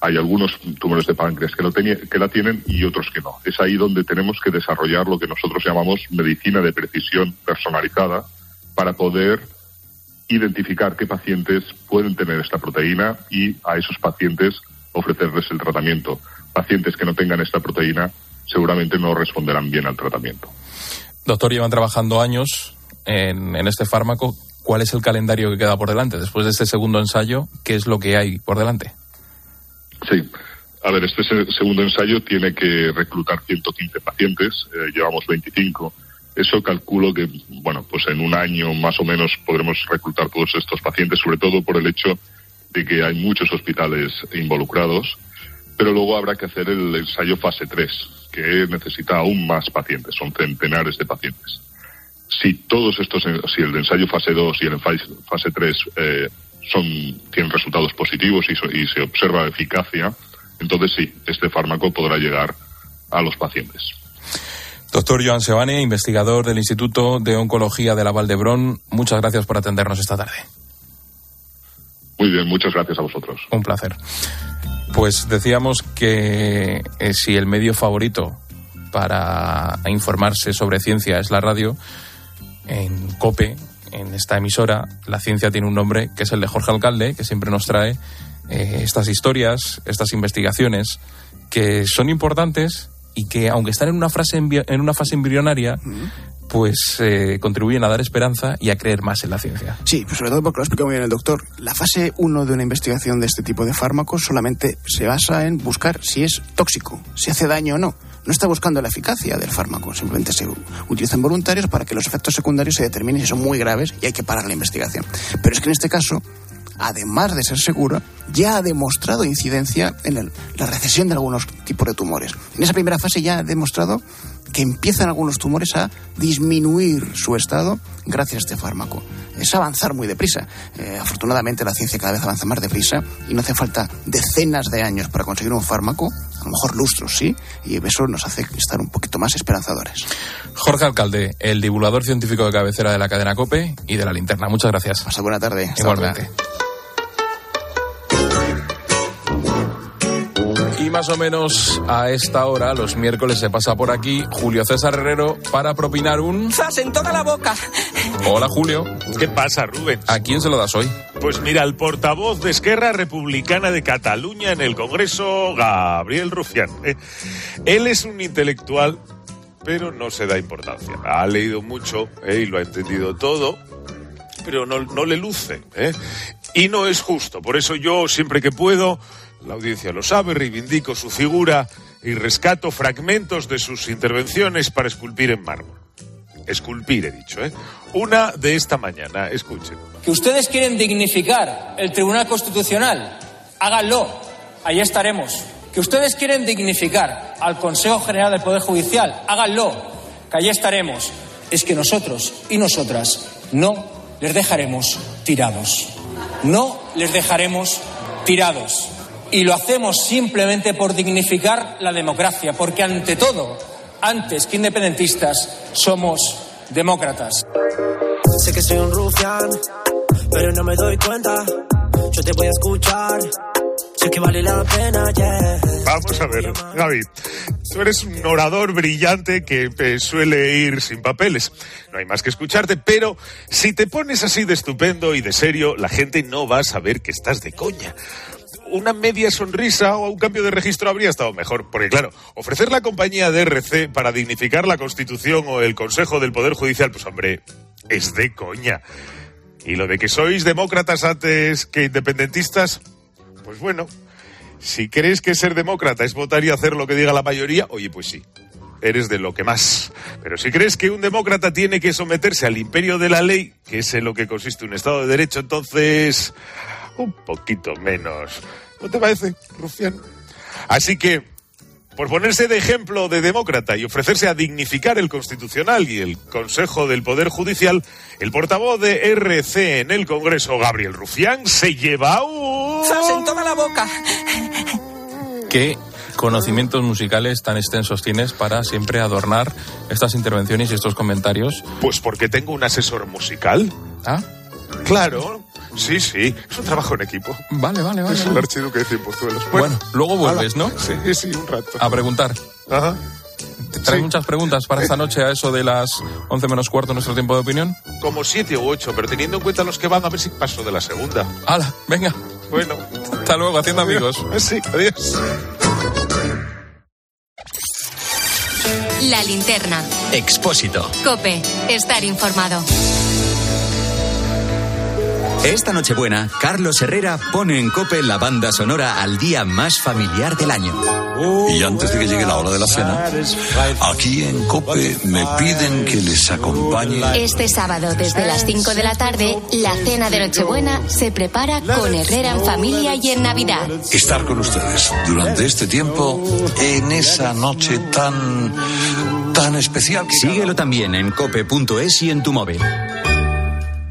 hay algunos tumores de páncreas que, que la tienen y otros que no. Es ahí donde tenemos que desarrollar lo que nosotros llamamos medicina de precisión personalizada para poder identificar qué pacientes pueden tener esta proteína y a esos pacientes ofrecerles el tratamiento. Pacientes que no tengan esta proteína seguramente no responderán bien al tratamiento. Doctor, llevan trabajando años en, en este fármaco. ¿Cuál es el calendario que queda por delante? Después de este segundo ensayo, ¿qué es lo que hay por delante? Sí. A ver, este segundo ensayo tiene que reclutar 115 pacientes, eh, llevamos 25. Eso calculo que, bueno, pues en un año más o menos podremos reclutar todos estos pacientes, sobre todo por el hecho de que hay muchos hospitales involucrados, pero luego habrá que hacer el ensayo fase 3, que necesita aún más pacientes, son centenares de pacientes. Si todos estos, si el ensayo fase 2 y el fase 3 eh, son, tienen resultados positivos y, y se observa eficacia, entonces sí, este fármaco podrá llegar a los pacientes. Doctor Joan Sebane, investigador del Instituto de Oncología de la Valdebrón, muchas gracias por atendernos esta tarde. Muy bien, muchas gracias a vosotros. Un placer. Pues decíamos que eh, si el medio favorito para informarse sobre ciencia es la radio, en COPE en esta emisora, la ciencia tiene un nombre que es el de Jorge Alcalde, que siempre nos trae eh, estas historias, estas investigaciones, que son importantes y que, aunque están en una, frase en una fase embrionaria, pues eh, contribuyen a dar esperanza y a creer más en la ciencia. Sí, pues sobre todo porque lo ha explicado muy bien el doctor. La fase 1 de una investigación de este tipo de fármacos solamente se basa en buscar si es tóxico, si hace daño o no no está buscando la eficacia del fármaco, simplemente se utilizan voluntarios para que los efectos secundarios se determinen si son muy graves y hay que parar la investigación. Pero es que en este caso, además de ser segura, ya ha demostrado incidencia en la recesión de algunos tipos de tumores. En esa primera fase ya ha demostrado que empiezan algunos tumores a disminuir su estado gracias a este fármaco. Es avanzar muy deprisa. Eh, afortunadamente la ciencia cada vez avanza más deprisa y no hace falta decenas de años para conseguir un fármaco, a lo mejor lustros, sí, y eso nos hace estar un poquito más esperanzadores. Jorge Alcalde, el divulgador científico de cabecera de la cadena COPE y de la linterna. Muchas gracias. Hasta buena tarde. Igualmente. Y más o menos a esta hora, los miércoles, se pasa por aquí Julio César Herrero para propinar un... ¡Zas en toda la boca! Hola, Julio. ¿Qué pasa, Rubén? ¿A quién se lo das hoy? Pues mira, al portavoz de Esquerra Republicana de Cataluña en el Congreso, Gabriel Rufián. ¿eh? Él es un intelectual, pero no se da importancia. Ha leído mucho ¿eh? y lo ha entendido todo, pero no, no le luce. ¿eh? Y no es justo. Por eso yo, siempre que puedo, la audiencia lo sabe, reivindico su figura y rescato fragmentos de sus intervenciones para esculpir en mármol. esculpir, he dicho, ¿eh? Una de esta mañana, escuchen. Que ustedes quieren dignificar el Tribunal Constitucional, háganlo, ahí estaremos. Que ustedes quieren dignificar al Consejo General del Poder Judicial, háganlo, que allí estaremos. Es que nosotros y nosotras no les dejaremos tirados. No les dejaremos tirados. Y lo hacemos simplemente por dignificar la democracia, porque ante todo, antes que independentistas, somos demócratas. Sé que soy un rufián, pero no me doy cuenta. Yo te voy a escuchar. Sé que vale la pena, yeah. Vamos a ver, Gaby. Tú eres un orador brillante que eh, suele ir sin papeles. No hay más que escucharte, pero si te pones así de estupendo y de serio, la gente no va a saber que estás de coña una media sonrisa o un cambio de registro habría estado mejor. Porque claro, ofrecer la compañía de RC para dignificar la Constitución o el Consejo del Poder Judicial, pues hombre, es de coña. Y lo de que sois demócratas antes que independentistas, pues bueno, si crees que ser demócrata es votar y hacer lo que diga la mayoría, oye, pues sí. Eres de lo que más. Pero si crees que un demócrata tiene que someterse al imperio de la ley, que es en lo que consiste un Estado de Derecho, entonces un poquito menos. ¿No te parece, Rufián? Así que, por ponerse de ejemplo de demócrata y ofrecerse a dignificar el Constitucional y el Consejo del Poder Judicial, el portavoz de RC en el Congreso, Gabriel Rufián, se lleva un... en toda la boca! ¿Qué conocimientos musicales tan extensos tienes para siempre adornar estas intervenciones y estos comentarios? Pues porque tengo un asesor musical. ¿Ah? Claro, Sí, sí, es un trabajo en equipo. Vale, vale, vale. Es el archiduque de Cienpozuelos. Bueno, luego vuelves, ala. ¿no? Sí, sí, un rato. A preguntar. Ajá. ¿Te traes Sí. muchas preguntas para esta noche a eso de las 11 menos cuarto nuestro tiempo de opinión? Como siete o ocho, pero teniendo en cuenta los que van, a ver si paso de la segunda. ¡Hala! Venga. Bueno. Hasta luego, haciendo amigos. Sí, adiós. La linterna. Expósito. Cope. Estar informado. Esta Nochebuena, Carlos Herrera pone en cope la banda sonora al día más familiar del año. Y antes de que llegue la hora de la cena, aquí en Cope me piden que les acompañe. Este sábado, desde las 5 de la tarde, la cena de Nochebuena se prepara con Herrera en familia y en Navidad. Estar con ustedes durante este tiempo en esa noche tan tan especial. que Síguelo también en cope.es y en tu móvil.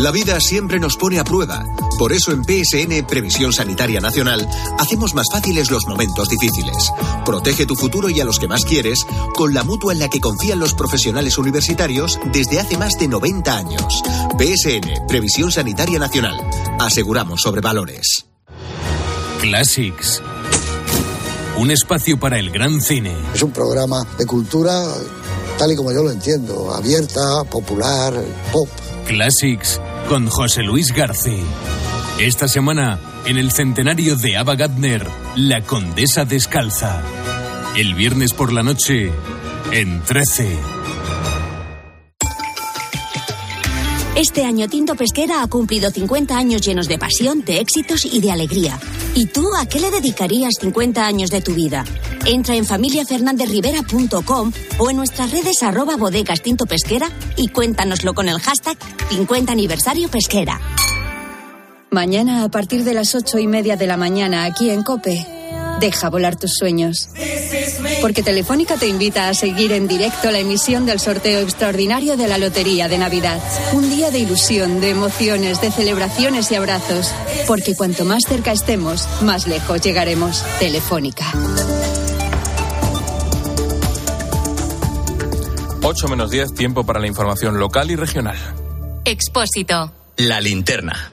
La vida siempre nos pone a prueba. Por eso en PSN Previsión Sanitaria Nacional hacemos más fáciles los momentos difíciles. Protege tu futuro y a los que más quieres con la mutua en la que confían los profesionales universitarios desde hace más de 90 años. PSN Previsión Sanitaria Nacional. Aseguramos sobre valores. Classics. Un espacio para el gran cine. Es un programa de cultura tal y como yo lo entiendo, abierta, popular, pop. Classics con José Luis García. Esta semana, en el centenario de Ava Gardner, La Condesa Descalza. El viernes por la noche, en 13. Este año Tinto Pesquera ha cumplido 50 años llenos de pasión, de éxitos y de alegría. ¿Y tú a qué le dedicarías 50 años de tu vida? Entra en familiafernandezrivera.com o en nuestras redes arroba bodegas Tinto Pesquera y cuéntanoslo con el hashtag 50 aniversario pesquera. Mañana a partir de las ocho y media de la mañana aquí en Cope, deja volar tus sueños. Porque Telefónica te invita a seguir en directo la emisión del sorteo extraordinario de la Lotería de Navidad. Un día de ilusión, de emociones, de celebraciones y abrazos. Porque cuanto más cerca estemos, más lejos llegaremos. Telefónica. 8 menos 10, tiempo para la información local y regional. Expósito. La linterna.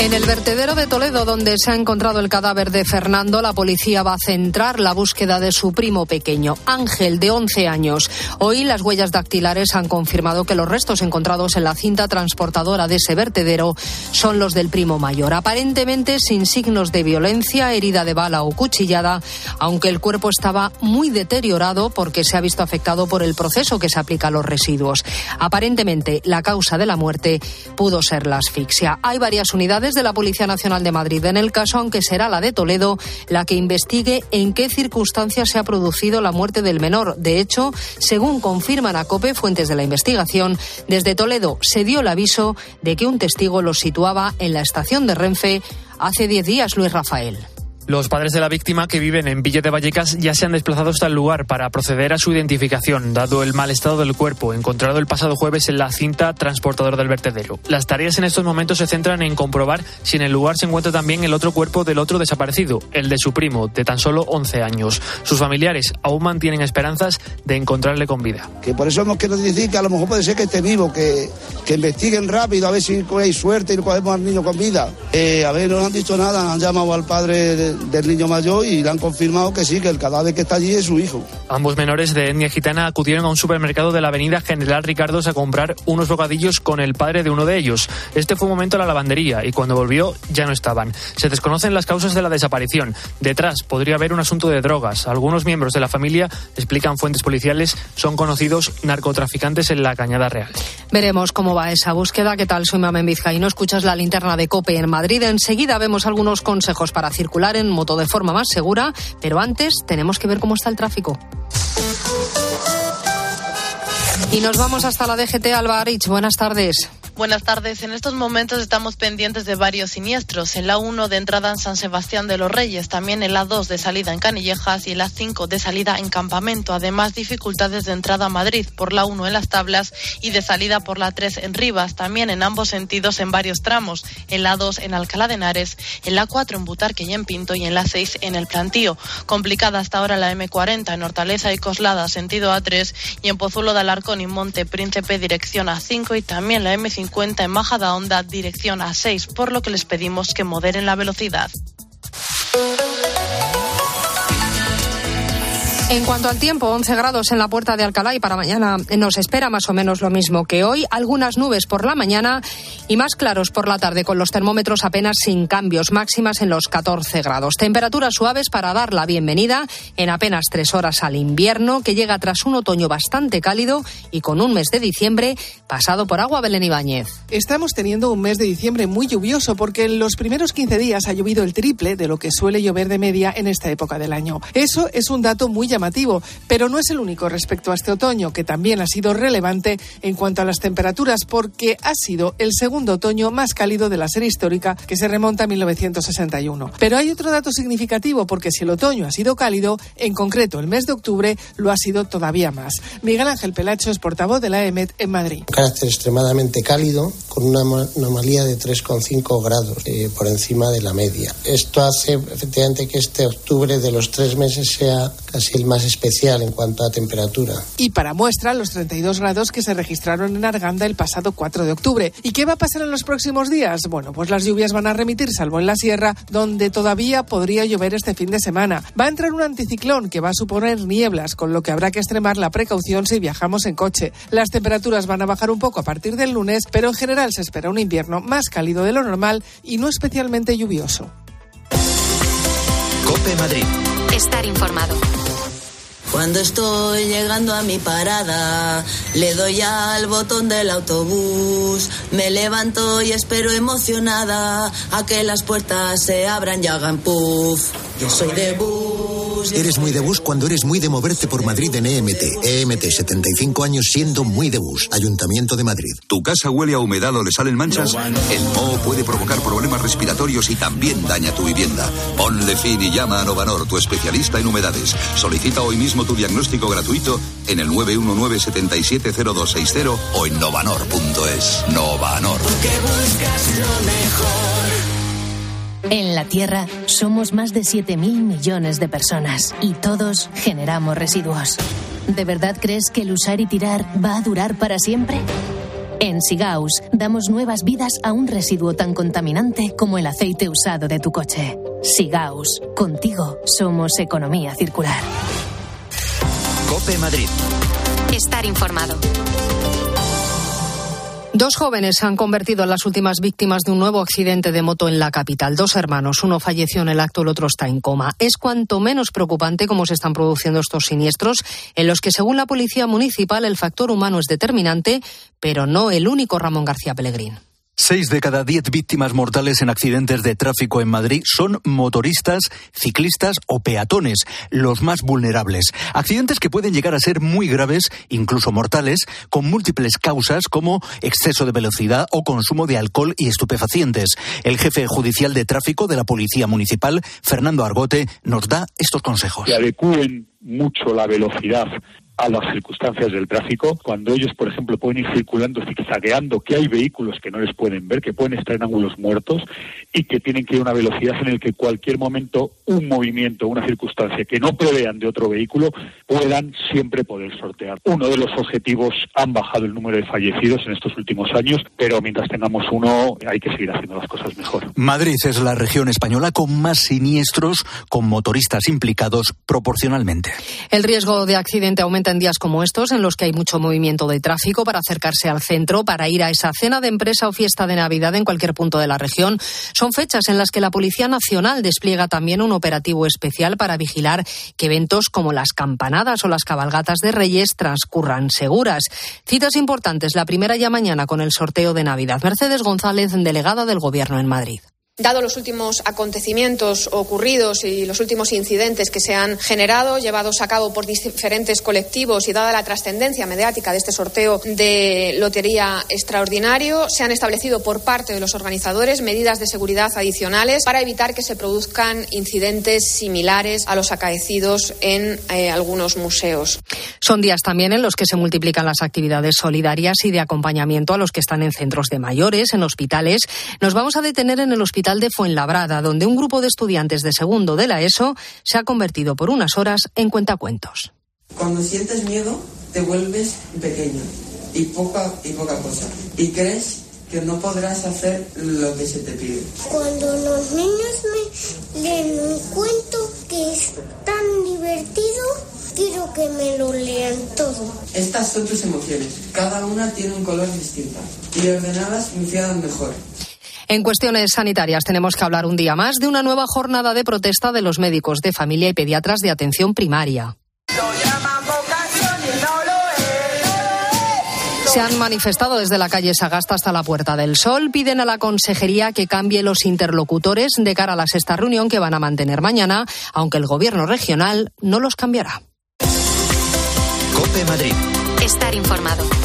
En el vertedero de Toledo, donde se ha encontrado el cadáver de Fernando, la policía va a centrar la búsqueda de su primo pequeño, Ángel, de 11 años. Hoy las huellas dactilares han confirmado que los restos encontrados en la cinta transportadora de ese vertedero son los del primo mayor. Aparentemente sin signos de violencia, herida de bala o cuchillada, aunque el cuerpo estaba muy deteriorado porque se ha visto afectado por el proceso que se aplica a los residuos. Aparentemente la causa de la muerte pudo ser la asfixia. Hay varias unidades de la Policía Nacional de Madrid en el caso, aunque será la de Toledo la que investigue en qué circunstancias se ha producido la muerte del menor. De hecho, según confirman a COPE fuentes de la investigación, desde Toledo se dio el aviso de que un testigo lo situaba en la estación de Renfe hace 10 días, Luis Rafael. Los padres de la víctima que viven en Villa de Vallecas ya se han desplazado hasta el lugar para proceder a su identificación, dado el mal estado del cuerpo encontrado el pasado jueves en la cinta transportadora del vertedero. Las tareas en estos momentos se centran en comprobar si en el lugar se encuentra también el otro cuerpo del otro desaparecido, el de su primo, de tan solo 11 años. Sus familiares aún mantienen esperanzas de encontrarle con vida. Que por eso hemos querido decir que a lo mejor puede ser que esté vivo, que, que investiguen rápido a ver si hay suerte y lo podemos al niño con vida. Eh, a ver, no nos han dicho nada, han llamado al padre de, del niño mayor y le han confirmado que sí, que el cadáver que está allí es su hijo. Ambos menores de etnia gitana acudieron a un supermercado de la avenida General Ricardos a comprar unos bocadillos con el padre de uno de ellos. Este fue un momento a la lavandería y cuando volvió ya no estaban. Se desconocen las causas de la desaparición. Detrás podría haber un asunto de drogas. Algunos miembros de la familia, explican fuentes policiales, son conocidos narcotraficantes en la Cañada Real. Veremos cómo va esa búsqueda. ¿Qué tal? Soy Mamen Vizcaíno. Escuchas la linterna de COPE en Madrid. Enseguida vemos algunos consejos para circular en moto de forma más segura, pero antes tenemos que ver cómo está el tráfico. Y nos vamos hasta la DGT Alba. Buenas tardes. Buenas tardes. En estos momentos estamos pendientes de varios siniestros. En la 1 de entrada en San Sebastián de los Reyes, también en la 2 de salida en Canillejas y en la 5 de salida en Campamento. Además, dificultades de entrada a Madrid por la 1 en las tablas y de salida por la 3 en Rivas, también en ambos sentidos en varios tramos. En la 2 en Alcalá de Henares, en la 4 en Butarque y en Pinto y en la 6 en El Plantío. Complicada hasta ahora la M40 en Hortaleza y Coslada, sentido A3 y en Pozuelo de Alarcón y Monte Príncipe, dirección A5 y también la M50 cuenta en Majada Honda dirección a 6, por lo que les pedimos que moderen la velocidad. En cuanto al tiempo, 11 grados en la puerta de Alcalá y para mañana nos espera más o menos lo mismo que hoy. Algunas nubes por la mañana y más claros por la tarde, con los termómetros apenas sin cambios, máximas en los 14 grados. Temperaturas suaves para dar la bienvenida en apenas tres horas al invierno, que llega tras un otoño bastante cálido y con un mes de diciembre pasado por agua Belén Ibáñez. Estamos teniendo un mes de diciembre muy lluvioso porque en los primeros 15 días ha llovido el triple de lo que suele llover de media en esta época del año. Eso es un dato muy llamativo, pero no es el único respecto a este otoño, que también ha sido relevante en cuanto a las temperaturas, porque ha sido el segundo otoño más cálido de la serie histórica que se remonta a 1961. Pero hay otro dato significativo, porque si el otoño ha sido cálido, en concreto el mes de octubre lo ha sido todavía más. Miguel Ángel Pelacho es portavoz de la EMET en Madrid. Un carácter extremadamente cálido, con una anomalía de 3,5 grados eh, por encima de la media. Esto hace efectivamente que este octubre de los tres meses sea casi el más especial en cuanto a temperatura. Y para muestra, los 32 grados que se registraron en Arganda el pasado 4 de octubre. ¿Y qué va a pasar en los próximos días? Bueno, pues las lluvias van a remitir, salvo en la sierra, donde todavía podría llover este fin de semana. Va a entrar un anticiclón que va a suponer nieblas, con lo que habrá que extremar la precaución si viajamos en coche. Las temperaturas van a bajar un poco a partir del lunes, pero en general se espera un invierno más cálido de lo normal y no especialmente lluvioso. Cope Madrid. Estar informado. Cuando estoy llegando a mi parada, le doy al botón del autobús, me levanto y espero emocionada a que las puertas se abran y hagan puff. Yo soy de bus. Eres muy de bus cuando eres muy de moverte por Madrid en EMT. EMT, 75 años siendo muy de bus. Ayuntamiento de Madrid. ¿Tu casa huele a humedad o le salen manchas? El moho puede provocar problemas respiratorios y también daña tu vivienda. Ponle fin y llama a Novanor, tu especialista en humedades. Solicita hoy mismo tu diagnóstico gratuito en el 919-770260 o en novanor.es. Novanor. En la Tierra somos más de 7.000 millones de personas y todos generamos residuos. ¿De verdad crees que el usar y tirar va a durar para siempre? En Sigaus damos nuevas vidas a un residuo tan contaminante como el aceite usado de tu coche. Sigaus, contigo somos economía circular. Cope Madrid. Estar informado. Dos jóvenes se han convertido en las últimas víctimas de un nuevo accidente de moto en la capital. Dos hermanos, uno falleció en el acto, el otro está en coma. Es cuanto menos preocupante cómo se están produciendo estos siniestros, en los que, según la policía municipal, el factor humano es determinante, pero no el único Ramón García Pellegrín. Seis de cada diez víctimas mortales en accidentes de tráfico en Madrid son motoristas, ciclistas o peatones, los más vulnerables. Accidentes que pueden llegar a ser muy graves, incluso mortales, con múltiples causas como exceso de velocidad o consumo de alcohol y estupefacientes. El jefe judicial de tráfico de la Policía Municipal, Fernando Argote, nos da estos consejos. Que adecúen mucho la velocidad a las circunstancias del tráfico, cuando ellos, por ejemplo, pueden ir circulando, zigzagueando, que hay vehículos que no les pueden ver, que pueden estar en ángulos muertos y que tienen que ir a una velocidad en la que cualquier momento un movimiento, una circunstancia que no prevean de otro vehículo, puedan siempre poder sortear. Uno de los objetivos han bajado el número de fallecidos en estos últimos años, pero mientras tengamos uno hay que seguir haciendo las cosas mejor. Madrid es la región española con más siniestros con motoristas implicados proporcionalmente. El riesgo de accidente aumenta en días como estos, en los que hay mucho movimiento de tráfico para acercarse al centro, para ir a esa cena de empresa o fiesta de Navidad en cualquier punto de la región. Son fechas en las que la Policía Nacional despliega también un operativo especial para vigilar que eventos como las campanadas o las cabalgatas de Reyes transcurran seguras. Citas importantes, la primera ya mañana con el sorteo de Navidad. Mercedes González, delegada del Gobierno en Madrid. Dado los últimos acontecimientos ocurridos y los últimos incidentes que se han generado, llevados a cabo por diferentes colectivos y dada la trascendencia mediática de este sorteo de lotería extraordinario, se han establecido por parte de los organizadores medidas de seguridad adicionales para evitar que se produzcan incidentes similares a los acaecidos en eh, algunos museos. Son días también en los que se multiplican las actividades solidarias y de acompañamiento a los que están en centros de mayores, en hospitales. Nos vamos a detener en el hospital de Fuenlabrada, donde un grupo de estudiantes de segundo de la ESO se ha convertido por unas horas en cuentacuentos. Cuando sientes miedo, te vuelves pequeño y poca y poca cosa. Y crees que no podrás hacer lo que se te pide. Cuando los niños me leen un cuento que es tan divertido, quiero que me lo lean todo. Estas son tus emociones. Cada una tiene un color distinto. Y ordenadas funcionan mejor. En cuestiones sanitarias tenemos que hablar un día más de una nueva jornada de protesta de los médicos de familia y pediatras de atención primaria. Se han manifestado desde la calle Sagasta hasta la Puerta del Sol. Piden a la consejería que cambie los interlocutores de cara a la sexta reunión que van a mantener mañana, aunque el gobierno regional no los cambiará. Cope Madrid. Estar informado.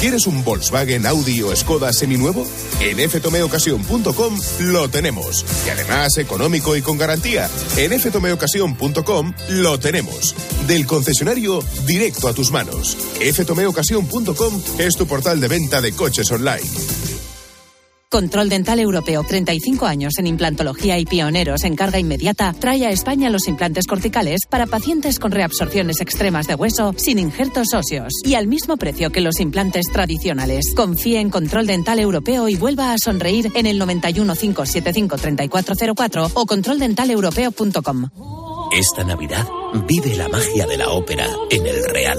¿Quieres un Volkswagen, Audi o Skoda seminuevo? En ftomeocasión.com lo tenemos. Y además económico y con garantía. En ftomeocasión.com lo tenemos. Del concesionario directo a tus manos. ftomeocasión.com es tu portal de venta de coches online. Control Dental Europeo, 35 años en implantología y pioneros en carga inmediata, trae a España los implantes corticales para pacientes con reabsorciones extremas de hueso sin injertos óseos y al mismo precio que los implantes tradicionales. Confíe en Control Dental Europeo y vuelva a sonreír en el 91 575 3404 o controldentaleuropeo.com. Esta Navidad vive la magia de la ópera en el Real.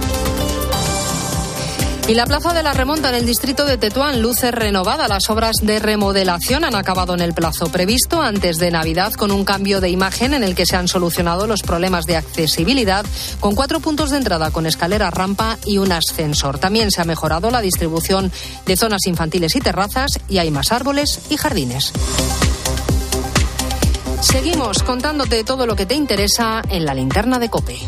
Y la Plaza de la Remonta en el distrito de Tetuán luce renovada. Las obras de remodelación han acabado en el plazo previsto antes de Navidad con un cambio de imagen en el que se han solucionado los problemas de accesibilidad con cuatro puntos de entrada con escalera, rampa y un ascensor. También se ha mejorado la distribución de zonas infantiles y terrazas y hay más árboles y jardines. Seguimos contándote todo lo que te interesa en la linterna de Cope.